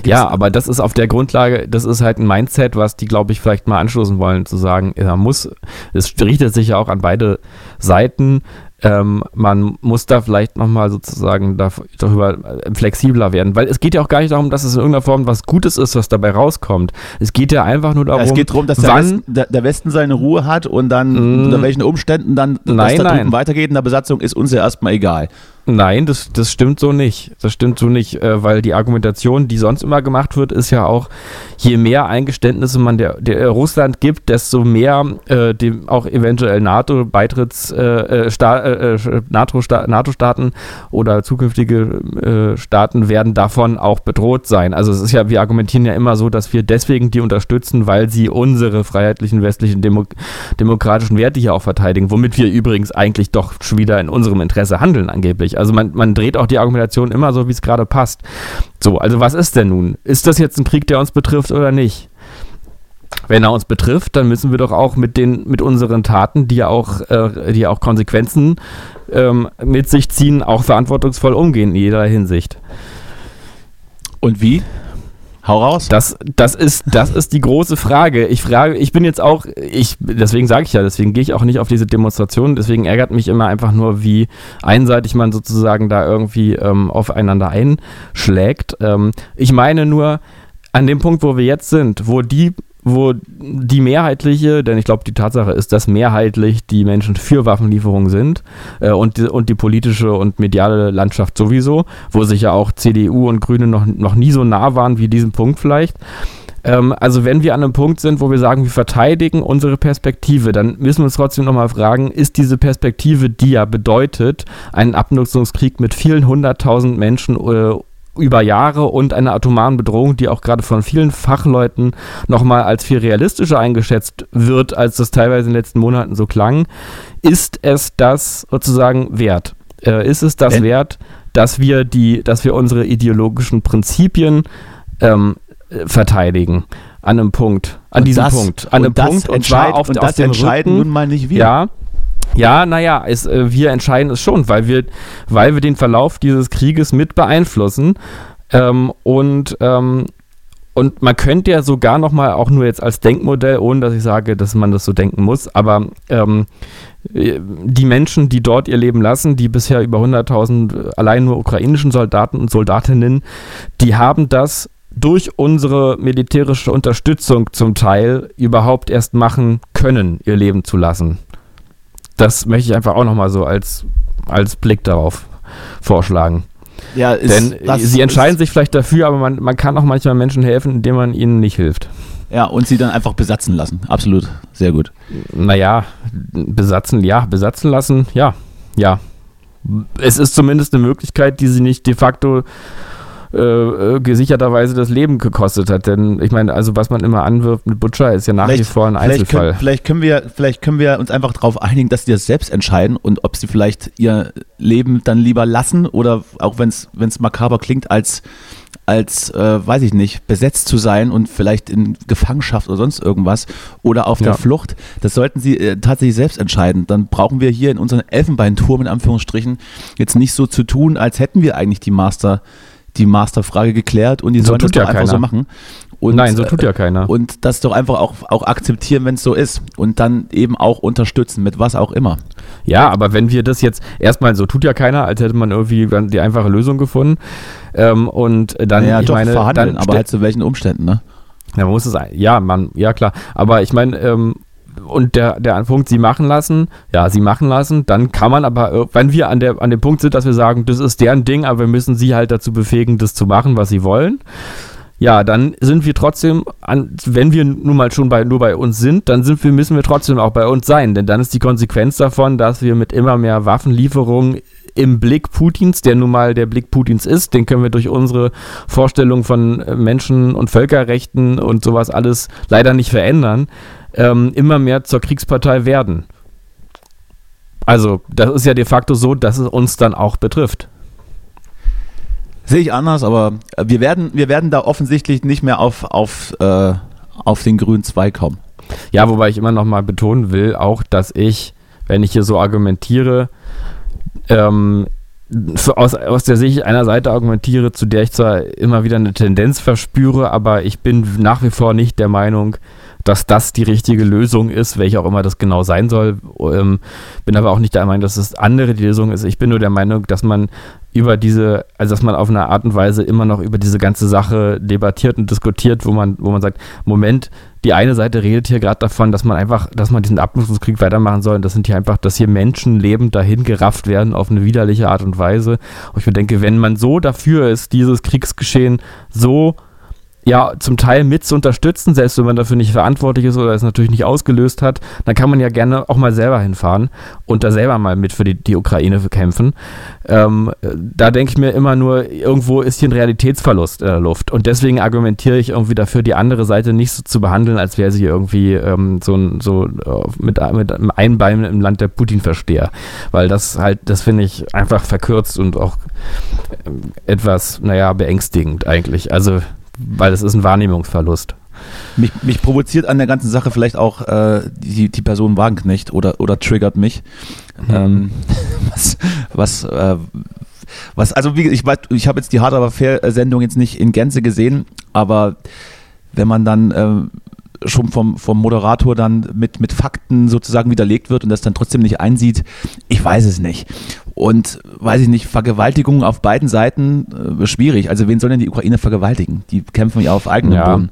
Ja, aber das ist auf der Grundlage, das ist halt ein Mindset, was die, glaube ich, vielleicht mal anstoßen wollen, zu sagen, er muss, es richtet sich ja auch an beide Seiten, ähm, man muss da vielleicht nochmal sozusagen darüber äh, flexibler werden, weil es geht ja auch gar nicht darum, dass es in irgendeiner Form was Gutes ist, was dabei rauskommt. Es geht ja einfach nur darum, ja, es geht darum, dass der Westen, der, der, Westen, seine Ruhe hat und dann mm, unter welchen Umständen dann nein, das da drüben weitergeht in der Besatzung, ist uns ja erstmal egal. Nein, das, das stimmt so nicht. Das stimmt so nicht, äh, weil die Argumentation, die sonst immer gemacht wird, ist ja auch, je mehr Eingeständnisse man der, der Russland gibt, desto mehr äh, dem auch eventuell NATO-Beitritts äh, äh, äh, äh NATO-Staaten oder zukünftige Staaten werden davon auch bedroht sein. Also es ist ja, wir argumentieren ja immer so, dass wir deswegen die unterstützen, weil sie unsere freiheitlichen westlichen Demo demokratischen Werte hier auch verteidigen, womit wir übrigens eigentlich doch schon wieder in unserem Interesse handeln angeblich. Also man, man dreht auch die Argumentation immer so, wie es gerade passt. So, also was ist denn nun? Ist das jetzt ein Krieg, der uns betrifft oder nicht? Wenn er uns betrifft, dann müssen wir doch auch mit den mit unseren Taten, die ja auch, äh, die auch Konsequenzen ähm, mit sich ziehen, auch verantwortungsvoll umgehen in jeder Hinsicht. Und wie? Hau raus. Das, das, ist, das ist die große Frage. Ich frage, ich bin jetzt auch, ich, deswegen sage ich ja, deswegen gehe ich auch nicht auf diese Demonstrationen, deswegen ärgert mich immer einfach nur, wie einseitig man sozusagen da irgendwie ähm, aufeinander einschlägt. Ähm, ich meine nur, an dem Punkt, wo wir jetzt sind, wo die wo die mehrheitliche, denn ich glaube, die Tatsache ist, dass mehrheitlich die Menschen für Waffenlieferungen sind äh, und, die, und die politische und mediale Landschaft sowieso, wo sich ja auch CDU und Grüne noch, noch nie so nah waren wie diesen Punkt vielleicht. Ähm, also wenn wir an einem Punkt sind, wo wir sagen, wir verteidigen unsere Perspektive, dann müssen wir uns trotzdem nochmal fragen, ist diese Perspektive, die ja bedeutet, einen Abnutzungskrieg mit vielen hunderttausend Menschen äh, über Jahre und einer atomaren Bedrohung, die auch gerade von vielen Fachleuten nochmal als viel realistischer eingeschätzt wird, als das teilweise in den letzten Monaten so klang, ist es das sozusagen wert? Äh, ist es das äh? wert, dass wir die, dass wir unsere ideologischen Prinzipien ähm, verteidigen? An einem Punkt, an und diesem das, Punkt, an einem Punkt und zwar auf, und das entscheiden Rücken, nun mal nicht wir. Ja, ja, naja, es, äh, wir entscheiden es schon, weil wir, weil wir den Verlauf dieses Krieges mit beeinflussen. Ähm, und, ähm, und man könnte ja sogar nochmal, auch nur jetzt als Denkmodell, ohne dass ich sage, dass man das so denken muss, aber ähm, die Menschen, die dort ihr Leben lassen, die bisher über 100.000 allein nur ukrainischen Soldaten und Soldatinnen, die haben das durch unsere militärische Unterstützung zum Teil überhaupt erst machen können, ihr Leben zu lassen das möchte ich einfach auch nochmal so als, als Blick darauf vorschlagen. Ja, ist, Denn sie entscheiden sich vielleicht dafür, aber man, man kann auch manchmal Menschen helfen, indem man ihnen nicht hilft. Ja, und sie dann einfach besatzen lassen. Absolut. Sehr gut. Naja, besatzen, ja, besatzen lassen, ja, ja. Es ist zumindest eine Möglichkeit, die sie nicht de facto äh, äh, gesicherterweise das Leben gekostet hat. Denn ich meine, also was man immer anwirft mit Butcher ist ja nach vielleicht, wie vor ein Einzelfall. Vielleicht können, vielleicht, können wir, vielleicht können wir uns einfach darauf einigen, dass sie das selbst entscheiden und ob sie vielleicht ihr Leben dann lieber lassen oder auch wenn es makaber klingt, als als, äh, weiß ich nicht, besetzt zu sein und vielleicht in Gefangenschaft oder sonst irgendwas oder auf der Flucht. Das sollten sie äh, tatsächlich selbst entscheiden. Dann brauchen wir hier in unserem Elfenbeinturm in Anführungsstrichen jetzt nicht so zu tun, als hätten wir eigentlich die Master die Masterfrage geklärt und die so sollen das ja doch einfach so machen. Und, Nein, so tut ja keiner. Äh, und das doch einfach auch, auch akzeptieren, wenn es so ist. Und dann eben auch unterstützen, mit was auch immer. Ja, aber wenn wir das jetzt erstmal so tut ja keiner, als hätte man irgendwie die einfache Lösung gefunden. Ähm, und dann, ja, ich doch, meine, verhandeln, dann aber halt zu welchen Umständen, ne? Ja, man muss es, ja, man, ja klar. Aber ich meine, ähm, und der, der Punkt, sie machen lassen, ja, sie machen lassen, dann kann man aber, wenn wir an, der, an dem Punkt sind, dass wir sagen, das ist deren Ding, aber wir müssen sie halt dazu befähigen, das zu machen, was sie wollen, ja, dann sind wir trotzdem, an, wenn wir nun mal schon bei, nur bei uns sind, dann sind wir, müssen wir trotzdem auch bei uns sein. Denn dann ist die Konsequenz davon, dass wir mit immer mehr Waffenlieferungen im Blick Putins, der nun mal der Blick Putins ist, den können wir durch unsere Vorstellung von äh, Menschen- und Völkerrechten und sowas alles leider nicht verändern, ähm, immer mehr zur Kriegspartei werden. Also, das ist ja de facto so, dass es uns dann auch betrifft. Sehe ich anders, aber äh, wir werden, wir werden da offensichtlich nicht mehr auf, auf, äh, auf den grünen Zweig kommen. Ja, wobei ich immer noch mal betonen will, auch, dass ich, wenn ich hier so argumentiere, ähm, aus, aus der Sicht einer Seite argumentiere, zu der ich zwar immer wieder eine Tendenz verspüre, aber ich bin nach wie vor nicht der Meinung, dass das die richtige Lösung ist, welche auch immer das genau sein soll. Ähm, bin aber auch nicht der Meinung, dass das andere die Lösung ist. Ich bin nur der Meinung, dass man über diese, also dass man auf eine Art und Weise immer noch über diese ganze Sache debattiert und diskutiert, wo man, wo man sagt, Moment, die eine Seite redet hier gerade davon, dass man einfach, dass man diesen Abnutzungskrieg weitermachen soll. Und das sind hier einfach, dass hier Menschen lebend dahin gerafft werden auf eine widerliche Art und Weise. Und ich denke, wenn man so dafür ist, dieses Kriegsgeschehen so ja zum Teil mit zu unterstützen, selbst wenn man dafür nicht verantwortlich ist oder es natürlich nicht ausgelöst hat, dann kann man ja gerne auch mal selber hinfahren und da selber mal mit für die, die Ukraine kämpfen. Ähm, da denke ich mir immer nur, irgendwo ist hier ein Realitätsverlust in der Luft und deswegen argumentiere ich irgendwie dafür, die andere Seite nicht so zu behandeln, als wäre sie irgendwie ähm, so, so äh, mit, mit einem Bein im Land der Putin-Versteher, weil das halt, das finde ich einfach verkürzt und auch ähm, etwas, naja, beängstigend eigentlich. Also weil es ist ein Wahrnehmungsverlust. Mich, mich provoziert an der ganzen Sache vielleicht auch äh, die, die Person Wagenknecht oder, oder triggert mich. Mhm. Ähm, was, was, äh, was, also wie ich, ich habe jetzt die Hard aber Fair Sendung jetzt nicht in Gänze gesehen, aber wenn man dann äh, schon vom, vom Moderator dann mit, mit Fakten sozusagen widerlegt wird und das dann trotzdem nicht einsieht, ich weiß es nicht. Und weiß ich nicht, Vergewaltigung auf beiden Seiten äh, schwierig. Also wen soll denn die Ukraine vergewaltigen? Die kämpfen ja auf eigenem ja. Boden.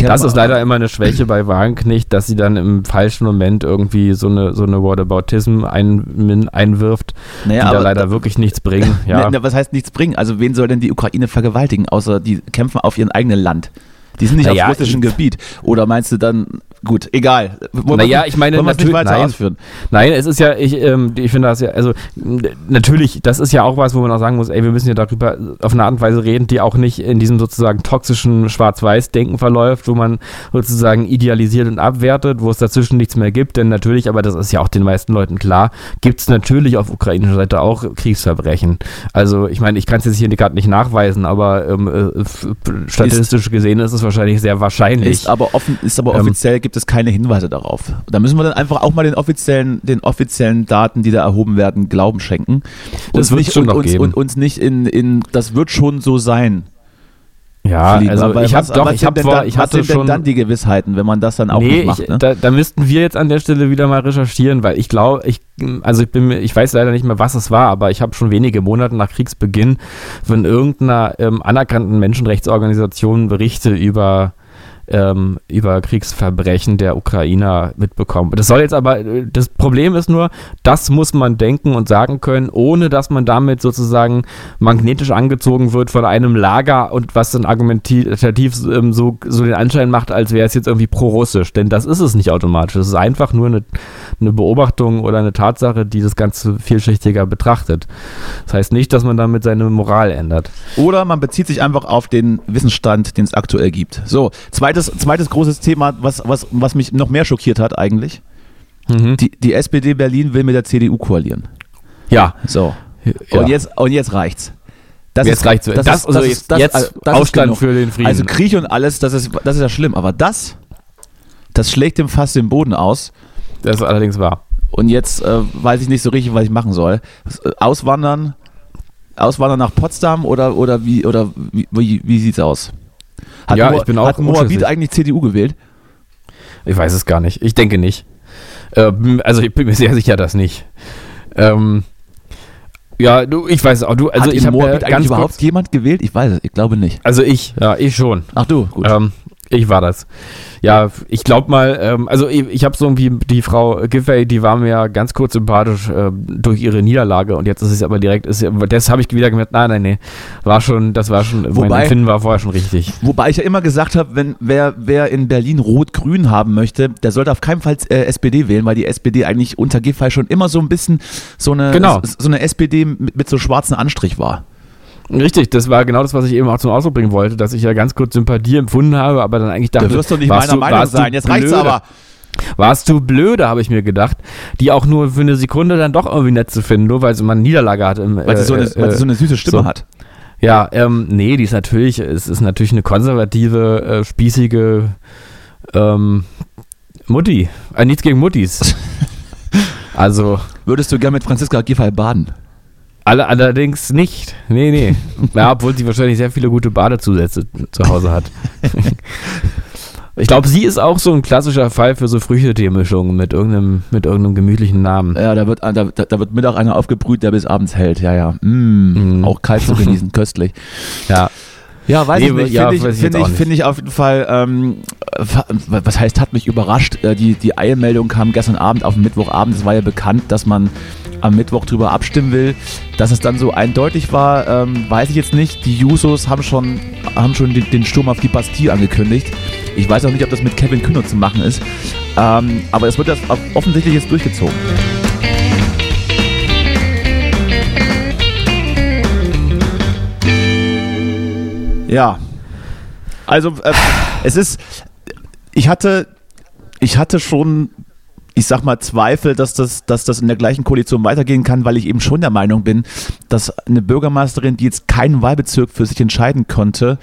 Das ist leider immer eine Schwäche bei Wagenknecht, dass sie dann im falschen Moment irgendwie so eine, so eine Whataboutism ein, einwirft, naja, die da leider wirklich nichts bringen. Ja. Na, was heißt nichts bringen? Also wen soll denn die Ukraine vergewaltigen, außer die kämpfen auf ihrem eigenen Land? Die sind nicht naja, auf russischem Gebiet. Oder meinst du dann, gut, egal. Wollen naja, ich meine, natürlich, weiter nein, ausführen. nein, es ist ja, ich, ähm, ich finde das ja, also natürlich, das ist ja auch was, wo man auch sagen muss, ey, wir müssen ja darüber auf eine Art und Weise reden, die auch nicht in diesem sozusagen toxischen Schwarz-Weiß-Denken verläuft, wo man sozusagen idealisiert und abwertet, wo es dazwischen nichts mehr gibt, denn natürlich, aber das ist ja auch den meisten Leuten klar, gibt es natürlich auf ukrainischer Seite auch Kriegsverbrechen. Also ich meine, ich kann es jetzt hier gerade nicht nachweisen, aber ähm, äh, statistisch ist, gesehen ist es wahrscheinlich sehr wahrscheinlich. Ist aber, offen, ist aber ähm, offiziell ähm, gibt es keine Hinweise darauf. Da müssen wir dann einfach auch mal den offiziellen, den offiziellen Daten, die da erhoben werden, Glauben schenken. Das wird es schon noch uns, geben. Und uns nicht in, in, das wird schon so sein. Ja, Fliegen. also ich habe doch, ich habe vor, ich hatte schon dann die Gewissheiten, wenn man das dann auch nee, nicht macht. Ich, ne? da, da, müssten wir jetzt an der Stelle wieder mal recherchieren, weil ich glaube, ich, also ich bin, ich weiß leider nicht mehr, was es war, aber ich habe schon wenige Monate nach Kriegsbeginn von irgendeiner ähm, anerkannten Menschenrechtsorganisation Berichte über ähm, über Kriegsverbrechen der Ukrainer mitbekommen. Das soll jetzt aber, das Problem ist nur, das muss man denken und sagen können, ohne dass man damit sozusagen magnetisch angezogen wird von einem Lager und was dann argumentativ ähm, so, so den Anschein macht, als wäre es jetzt irgendwie pro-russisch. Denn das ist es nicht automatisch. Es ist einfach nur eine, eine Beobachtung oder eine Tatsache, die das Ganze vielschichtiger betrachtet. Das heißt nicht, dass man damit seine Moral ändert. Oder man bezieht sich einfach auf den Wissensstand, den es aktuell gibt. So, zweites zweites, zweites großes Thema, was, was, was mich noch mehr schockiert hat eigentlich. Mhm. Die, die SPD Berlin will mit der CDU koalieren. Ja. So. Ja. Und, jetzt, und jetzt reicht's. Das jetzt ist, reicht's. Das, das, also ist, das, jetzt also, das Aufstand für den Frieden. Also Krieg und alles, das ist, das ist ja schlimm. Aber das, das schlägt dem fast den Boden aus. Das ist allerdings wahr. Und jetzt äh, weiß ich nicht so richtig, was ich machen soll. Auswandern, auswandern nach Potsdam oder, oder wie oder wie, wie, wie sieht's aus? Hat ja, Mo ich bin auch Hat Moabit eigentlich CDU gewählt? Ich weiß es gar nicht. Ich denke nicht. Ähm, also ich bin mir sehr sicher, dass nicht. Ähm, ja, du, ich weiß auch. Du, also Hat ich habe ja ganz überhaupt jemand gewählt? Ich weiß es. Ich glaube nicht. Also ich, ja, ich schon. Ach du, gut. Ähm, Ich war das. Ja, ich glaube mal, ähm, also ich, ich habe so irgendwie die Frau Giffey, die war mir ja ganz kurz sympathisch äh, durch ihre Niederlage und jetzt ist es aber direkt, ist, das habe ich wieder gemerkt, nein, nein, nee, war schon, das war schon, Wobei- mein Empfinden war vorher schon richtig. Wobei ich ja immer gesagt habe, wenn wer, wer in Berlin Rot-Grün haben möchte, der sollte auf keinen Fall äh, SPD wählen, weil die SPD eigentlich unter Giffey schon immer so ein bisschen so eine, Genau. so eine SPD mit, mit so schwarzen Anstrich war. Richtig, das war genau das, was ich eben auch zum Ausdruck bringen wollte, dass ich ja ganz kurz Sympathie empfunden habe, aber dann eigentlich dachte, Da wirst du nicht meiner Meinung du sein. Jetzt reicht's aber. Warst du blöde, habe ich mir gedacht, die auch nur für eine Sekunde dann doch irgendwie nett zu finden, nur weil sie mal eine Niederlage hat. Im, Weil sie so eine, äh, weil sie so eine süße Stimme so. hat. Ja, ähm, nee, die ist natürlich, es ist natürlich eine konservative, äh, spießige ähm, Mutti. Äh, nichts gegen Muttis. also, Würdest du gern mit Franziska Giffey baden? Alle, allerdings nicht. Nee, nee. Ja, obwohl sie wahrscheinlich sehr viele gute Badezusätze zu Hause hat. ich glaube, sie ist auch so ein klassischer Fall für so Früchtetee-Mischungen mit irgendeinem, mit irgendeinem gemütlichen Namen. Ja, da wird, da, da wird Mittag einer aufgebrüht, der bis abends hält. Ja, ja. Mm, Mm. Auch kalt zu genießen, köstlich. Ja. Ja, weiß Nee, ich nicht. ja, Finde ich, find ich, find ich auf jeden Fall, ähm, was heißt, hat mich überrascht. Äh, Die, die Eilmeldung kam gestern Abend auf den Mittwochabend. Es war ja bekannt, dass man am Mittwoch drüber abstimmen will. Dass es dann so eindeutig war, ähm, weiß ich jetzt nicht. Die Jusos haben schon, haben schon den, den Sturm auf die Bastille angekündigt. Ich weiß auch nicht, ob das mit Kevin Kühner zu machen ist. Ähm, aber es wird das offensichtlich jetzt durchgezogen. Ja. Also äh, es ist, ich hatte, ich hatte schon, ich sag mal, Zweifel, dass das, dass das in der gleichen Koalition weitergehen kann, weil ich eben schon der Meinung bin, dass eine Bürgermeisterin, die jetzt keinen Wahlbezirk für sich entscheiden konnte,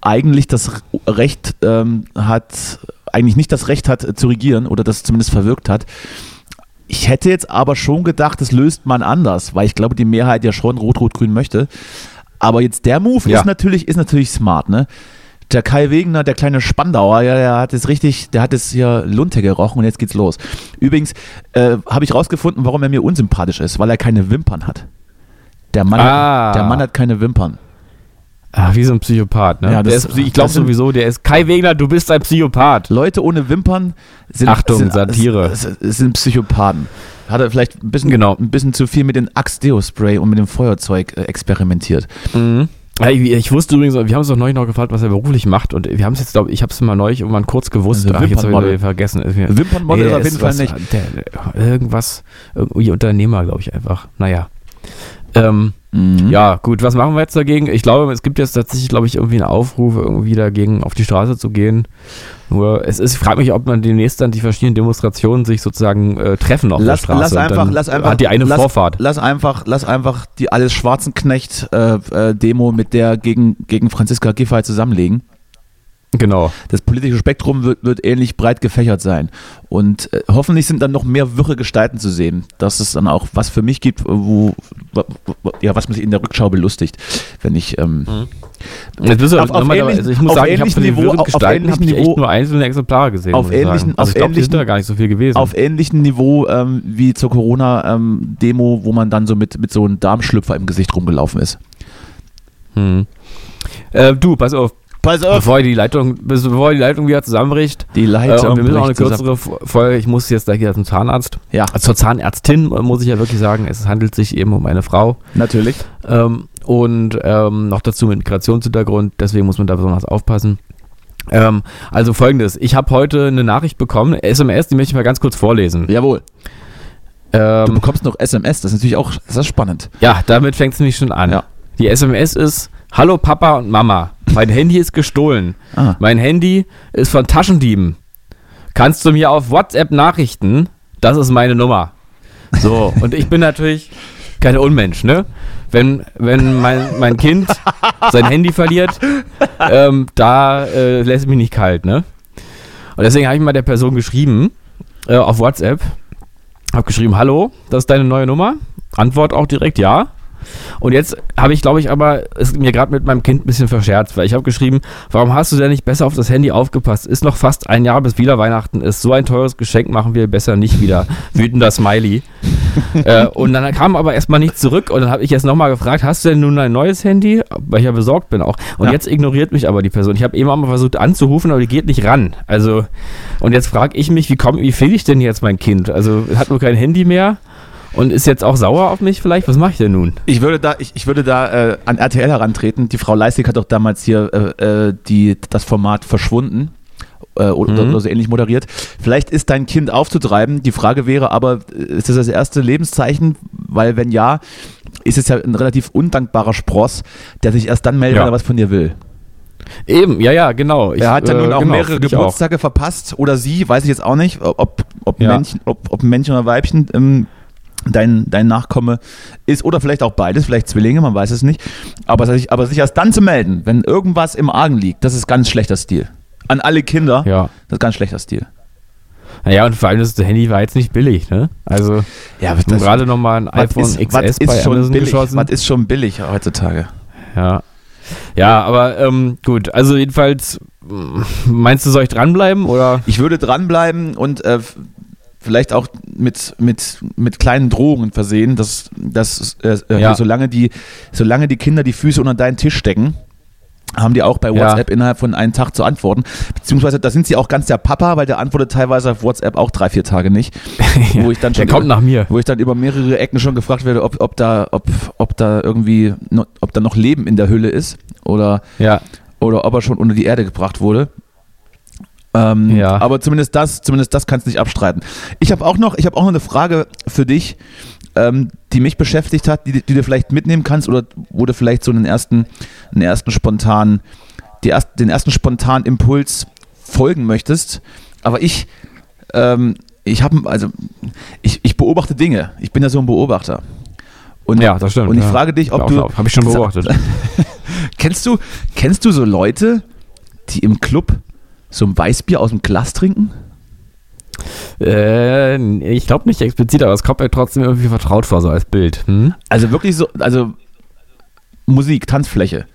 eigentlich das Recht ähm, hat, eigentlich nicht das Recht hat äh, zu regieren oder das zumindest verwirkt hat. Ich hätte jetzt aber schon gedacht, das löst man anders, weil ich glaube, die Mehrheit ja schon Rot-Rot-Grün möchte. Aber jetzt der Move Ja. ist natürlich, ist natürlich smart, ne? Der Kai Wegener, der kleine Spandauer, ja, der hat es richtig, der hat es hier Lunte gerochen und jetzt geht's los. Übrigens äh, habe ich rausgefunden, warum er mir unsympathisch ist, weil er keine Wimpern hat. Der Mann, Ah. der Mann hat keine Wimpern. Ah, wie so ein Psychopath, ne? Ja, das- ist, ich glaube sowieso, der ist Kai Wegner, du bist ein Psychopath. Leute ohne Wimpern sind, Achtung, sind, Satire. sind, sind Psychopathen. Hat er vielleicht ein bisschen, Genau. ein bisschen zu viel mit dem Axe-Deo-Spray und mit dem Feuerzeug äh, experimentiert. Mhm. Ja, Ich, ich wusste übrigens, wir haben es doch neulich noch gefragt, was er beruflich macht und wir haben es jetzt, glaube ich, habe es mal neulich irgendwann kurz gewusst. Also Ach, jetzt habe ich vergessen. Ist Wimpernmodel Nee, auf ist jeden Fall was- nicht. Der, der, irgendwas, irgendwie Unternehmer, glaube ich einfach. Naja. Ähm, Mhm. Ja, gut, was machen wir jetzt dagegen? Ich glaube, es gibt jetzt tatsächlich, glaube ich, irgendwie einen Aufruf, irgendwie dagegen auf die Straße zu gehen. Nur, es ist, ich frage mich, ob man demnächst dann die verschiedenen Demonstrationen sich sozusagen äh, treffen auf Lass, der Straße. lass, einfach, lass einfach, Hat die eine lass, Vorfahrt. Lass einfach, lass einfach die alles Schwarzenknecht äh, äh, Demo mit der gegen, gegen Franziska Giffey zusammenlegen. Genau. Das politische Spektrum wird, wird ähnlich breit gefächert sein. Und äh, hoffentlich sind dann noch mehr wirre Gestalten zu sehen, dass es dann auch was für mich gibt, wo, wo, wo ja, was mich in der Rückschau belustigt, wenn ich ähm, Jetzt bist du Auf- auf ähnlichen- Also ich muss sagen, ich habe ähnlichen von den Niveau- Gestalten habe ich ähnlichen echt nur einzelne Exemplare gesehen. auf ähnlichen- also auf ich glaube, die ähnlichen- da gar nicht so viel gewesen. auf ähnlichem Niveau ähm, wie zur Corona-Demo, wo man dann so mit, mit so einem Darmschlüpfer im Gesicht rumgelaufen ist. hm. äh, du, pass auf, Pass bevor die Leitung, bevor die Leitung wieder zusammenbricht, Die äh, Leitung und wir müssen auch eine kürzere Folge, ich muss jetzt gleich wieder zum Zahnarzt. Ja, zur Zahnärztin äh, muss ich ja wirklich sagen, es handelt sich eben um eine Frau. natürlich. Ähm, und ähm, noch dazu mit Migrationshintergrund, deswegen muss man da besonders aufpassen. Ähm, also folgendes, ich habe heute eine Nachricht bekommen, SMS, die möchte ich mal ganz kurz vorlesen. Jawohl. Du Ähm, bekommst noch SMS, das ist natürlich auch das ist spannend. ja, damit fängt es nämlich schon an. Ja. Die SMS ist, hallo Papa und Mama, mein Handy ist gestohlen. Ah. Mein Handy ist von Taschendieben. Kannst du mir auf WhatsApp Nachrichten? Das ist meine Nummer. So, und ich bin natürlich kein Unmensch, ne? Wenn, wenn mein, mein Kind sein Handy verliert, ähm, da äh, lässt es mich nicht kalt, ne? Und deswegen habe ich mal der Person geschrieben, äh, auf WhatsApp, habe geschrieben, hallo, das ist deine neue Nummer? Antwort auch direkt ja. Und jetzt habe ich, glaube ich, aber es mir gerade mit meinem Kind ein bisschen verscherzt, weil ich habe geschrieben, warum hast du denn nicht besser auf das Handy aufgepasst? Ist noch fast ein Jahr, bis wieder Weihnachten ist. So ein teures Geschenk machen wir besser nicht wieder. Wütender Smiley. äh, und dann kam aber erstmal nichts zurück und dann habe ich jetzt nochmal gefragt, hast du denn nun ein neues Handy? Weil ich ja besorgt bin auch. Und Ja. jetzt ignoriert mich aber die Person. Ich habe eben auch mal versucht anzurufen, aber die geht nicht ran. Also, und jetzt frage ich mich, wie komm, wie finde ich denn jetzt mein Kind? Also, hat nur kein Handy mehr und ist jetzt auch sauer auf mich vielleicht? Was mache ich denn nun? Ich würde da, ich, ich würde da äh, an RTL herantreten. Die Frau Leistig hat doch damals hier äh, äh, die, das Format verschwunden. Äh, oder, Mhm. so ähnlich moderiert. Vielleicht ist dein Kind aufzutreiben. Die Frage wäre aber, äh, ist das das erste Lebenszeichen? Weil wenn ja, ist es ja ein relativ undankbarer Spross, der sich erst dann meldet, Ja. wenn er was von dir will. Eben, ja, ja, genau. Ich, er hat ja äh, nun auch genau, mehrere ich auch. Geburtstage verpasst oder sie, weiß ich jetzt auch nicht, ob, ob, Ja. Männchen, ob, ob Männchen oder Weibchen ähm, dein, dein Nachkomme ist oder vielleicht auch beides, vielleicht Zwillinge, man weiß es nicht. Aber sich, aber sich erst dann zu melden, wenn irgendwas im Argen liegt, das ist ganz schlechter Stil. An alle Kinder, Ja. das ist ganz schlechter Stil. Naja, und vor allem das Handy war jetzt nicht billig, ne? Also, Ja, gerade nochmal ein iPhone ist, XS was ist schon Amazon billig? geschossen. Was ist schon billig heutzutage? Ja. Ja, aber ähm, gut, also jedenfalls, mm, meinst du, soll ich dranbleiben oder? Ich würde dranbleiben und äh, vielleicht auch mit, mit, mit kleinen Drohungen versehen, dass, dass äh, äh, Ja. solange, die, solange die Kinder die Füße unter deinen Tisch stecken, haben die auch bei Ja. WhatsApp innerhalb von einem Tag zu antworten. Beziehungsweise da sind sie auch ganz der Papa, weil der antwortet teilweise auf WhatsApp auch drei, vier Tage nicht. Wo ich dann Der schon kommt nach mir. wo ich dann über mehrere Ecken schon gefragt werde, ob, ob, da, ob, ob da irgendwie noch, ob da noch Leben in der Hülle ist oder Ja, oder ob er schon unter die Erde gebracht wurde. Ähm, Ja. Aber zumindest das, zumindest das kannst du nicht abstreiten. Ich habe auch noch, ich habe auch noch eine Frage für dich, ähm, die mich beschäftigt hat, die, die du vielleicht mitnehmen kannst oder wo du vielleicht so einen ersten, einen ersten spontanen, erst, den ersten spontanen Impuls folgen möchtest. Aber ich, ähm, ich habe, also ich, ich beobachte Dinge. Ich bin ja so ein Beobachter. Und, ja, das stimmt. und ich ja. frage dich, ob Glaub, du Habe ich schon beobachtet. Kennst du, kennst du so Leute, die im Club so ein Weißbier aus dem Glas trinken? äh, ich glaube nicht explizit, aber es kommt mir trotzdem irgendwie vertraut vor, so als Bild. Hm? Also wirklich so, also Musik, Tanzfläche.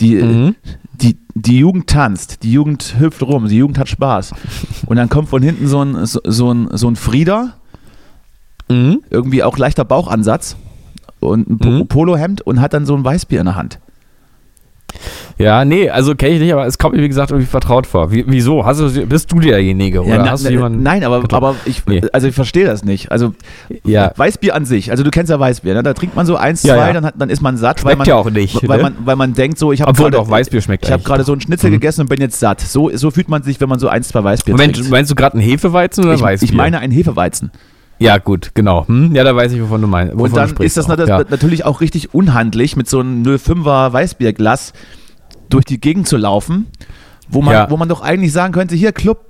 Die, Mhm. die, die Jugend tanzt, die Jugend hüpft rum, die Jugend hat Spaß. Und dann kommt von hinten so ein, so, so ein, so ein Frieder, Mhm. irgendwie auch leichter Bauchansatz und ein Mhm. Polohemd und hat dann so ein Weißbier in der Hand. Ja, nee, also kenne ich nicht, aber es kommt mir, wie gesagt, irgendwie vertraut vor. Wie, wieso? Hast du, bist du derjenige? Oder Ja, na- hast du jemanden? nein, aber, getroffen? aber ich, Nee. also ich verstehe das nicht. Also Ja. Weißbier an sich, also du kennst ja Weißbier, ne? da trinkt man so eins, Ja, zwei. Dann, hat, dann ist man satt, weil Schmeckt man, ja auch nicht, weil, ne? man, weil man denkt so, ich habe gerade doch Weißbier schmeckt ich habe eigentlich gerade doch. so einen Schnitzel Mhm. gegessen und bin jetzt satt. So, so fühlt man sich, wenn man so eins, zwei Weißbier Moment, trinkt. meinst du gerade einen Hefeweizen oder Ich, Weißbier? ich meine einen Hefeweizen. Ja, gut, genau. Hm? Ja, da weiß ich, wovon du meinst. Und dann ist das nat- ja. natürlich auch richtig unhandlich, mit so einem 05er Weißbierglas durch die Gegend zu laufen, wo man, Ja. wo man doch eigentlich sagen könnte, hier Club,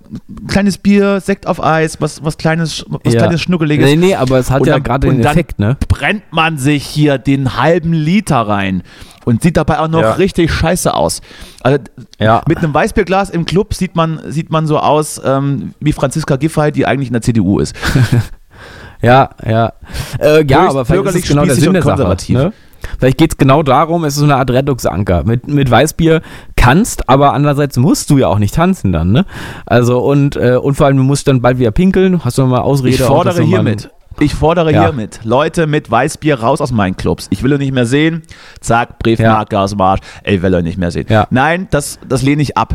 kleines Bier, Sekt auf Eis, was, was kleines, was ja. kleines Schnuckeliges. Nee, nee, aber es hat Und ja gerade den Effekt, ne? brennt man sich hier den halben Liter rein und sieht dabei auch noch Ja. richtig scheiße aus. Also Ja. mit einem Weißbierglas im Club sieht man, sieht man so aus ähm, wie Franziska Giffey, die eigentlich in der CDU ist. Ja, ja. Äh, ja, aber vielleicht ist es genau der Sinn der Sache. Ne? Vielleicht geht es genau darum, es ist so eine Art Rettungsanker. Mit, mit Weißbier kannst, aber andererseits musst du ja auch nicht tanzen dann, ne? Also und, äh, und vor allem, du musst dann bald wieder pinkeln. Hast du mal Ausrede? Ich fordere hiermit. Ich fordere Ja. hiermit Leute mit Weißbier raus aus meinen Clubs. Ich will euch nicht mehr sehen. Zack, Briefmarke aus dem Arsch. Ey, ich will euch nicht mehr sehen. Ja. Nein, das, das lehne ich ab.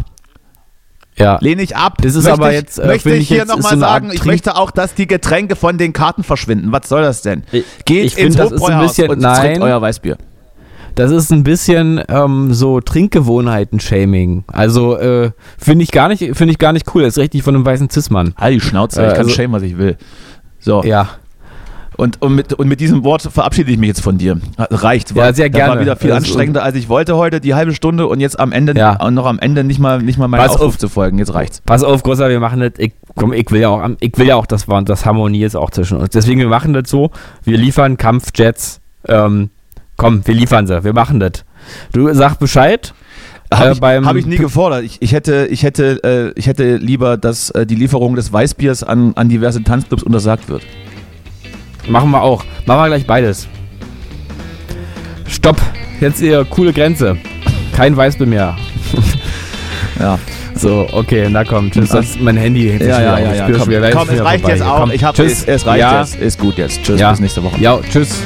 Ja. Lehne ich ab. Das ist möchte aber ich, jetzt, äh, möchte finde ich ich hier nochmal so sagen, ich möchte auch, dass die Getränke von den Karten verschwinden. Was soll das denn? Ich- Geht ich ins finde, das ist ein bisschen- und nein. euer Weißbier. Das ist ein bisschen ähm, so Trinkgewohnheiten-Shaming. Also äh, finde ich gar nicht, finde ich gar nicht cool. Das ist richtig von einem weißen Cis-Mann. Halt die Schnauze, Äh, ich kann also- schämen, was ich will. So, Ja. Und, und, mit, und mit diesem Wort verabschiede ich mich jetzt von dir. Reicht. Ja, sehr Das war gerne. wieder viel Also- anstrengender, als ich wollte heute, die halbe Stunde und jetzt am Ende, Ja. und noch am Ende nicht mal, nicht mal meinen Pass Aufruf auf. zu folgen. Jetzt reicht's. Pass auf, Großer, wir machen das. Ich, komm, ich will ja auch, ich will ja auch, dass das Harmonie ist auch zwischen uns. Deswegen, wir machen das so. Wir liefern Kampfjets. Ähm, komm, wir liefern sie. Wir machen das. Du sag Bescheid. Habe Äh, ich, hab ich nie gefordert. Ich, ich, hätte, ich, hätte, äh, ich hätte lieber, dass äh, die Lieferung des Weißbiers an, an diverse Tanzclubs untersagt wird. Machen wir auch. Machen wir gleich beides. Stopp. Jetzt ihr coole Grenze. Kein Weißbier mehr. Ja. So, okay, na komm, tschüss. Das ist mein Handy. Jetzt Ja, ja, ja, ja. Komm, wieder, komm es reicht vorbei jetzt auch. Komm, Ich hab, tschüss. es, es reicht ja. jetzt. Ist gut jetzt. Tschüss, Ja. bis nächste Woche. Ja, tschüss.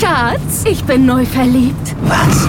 Schatz, ich bin neu verliebt. Was?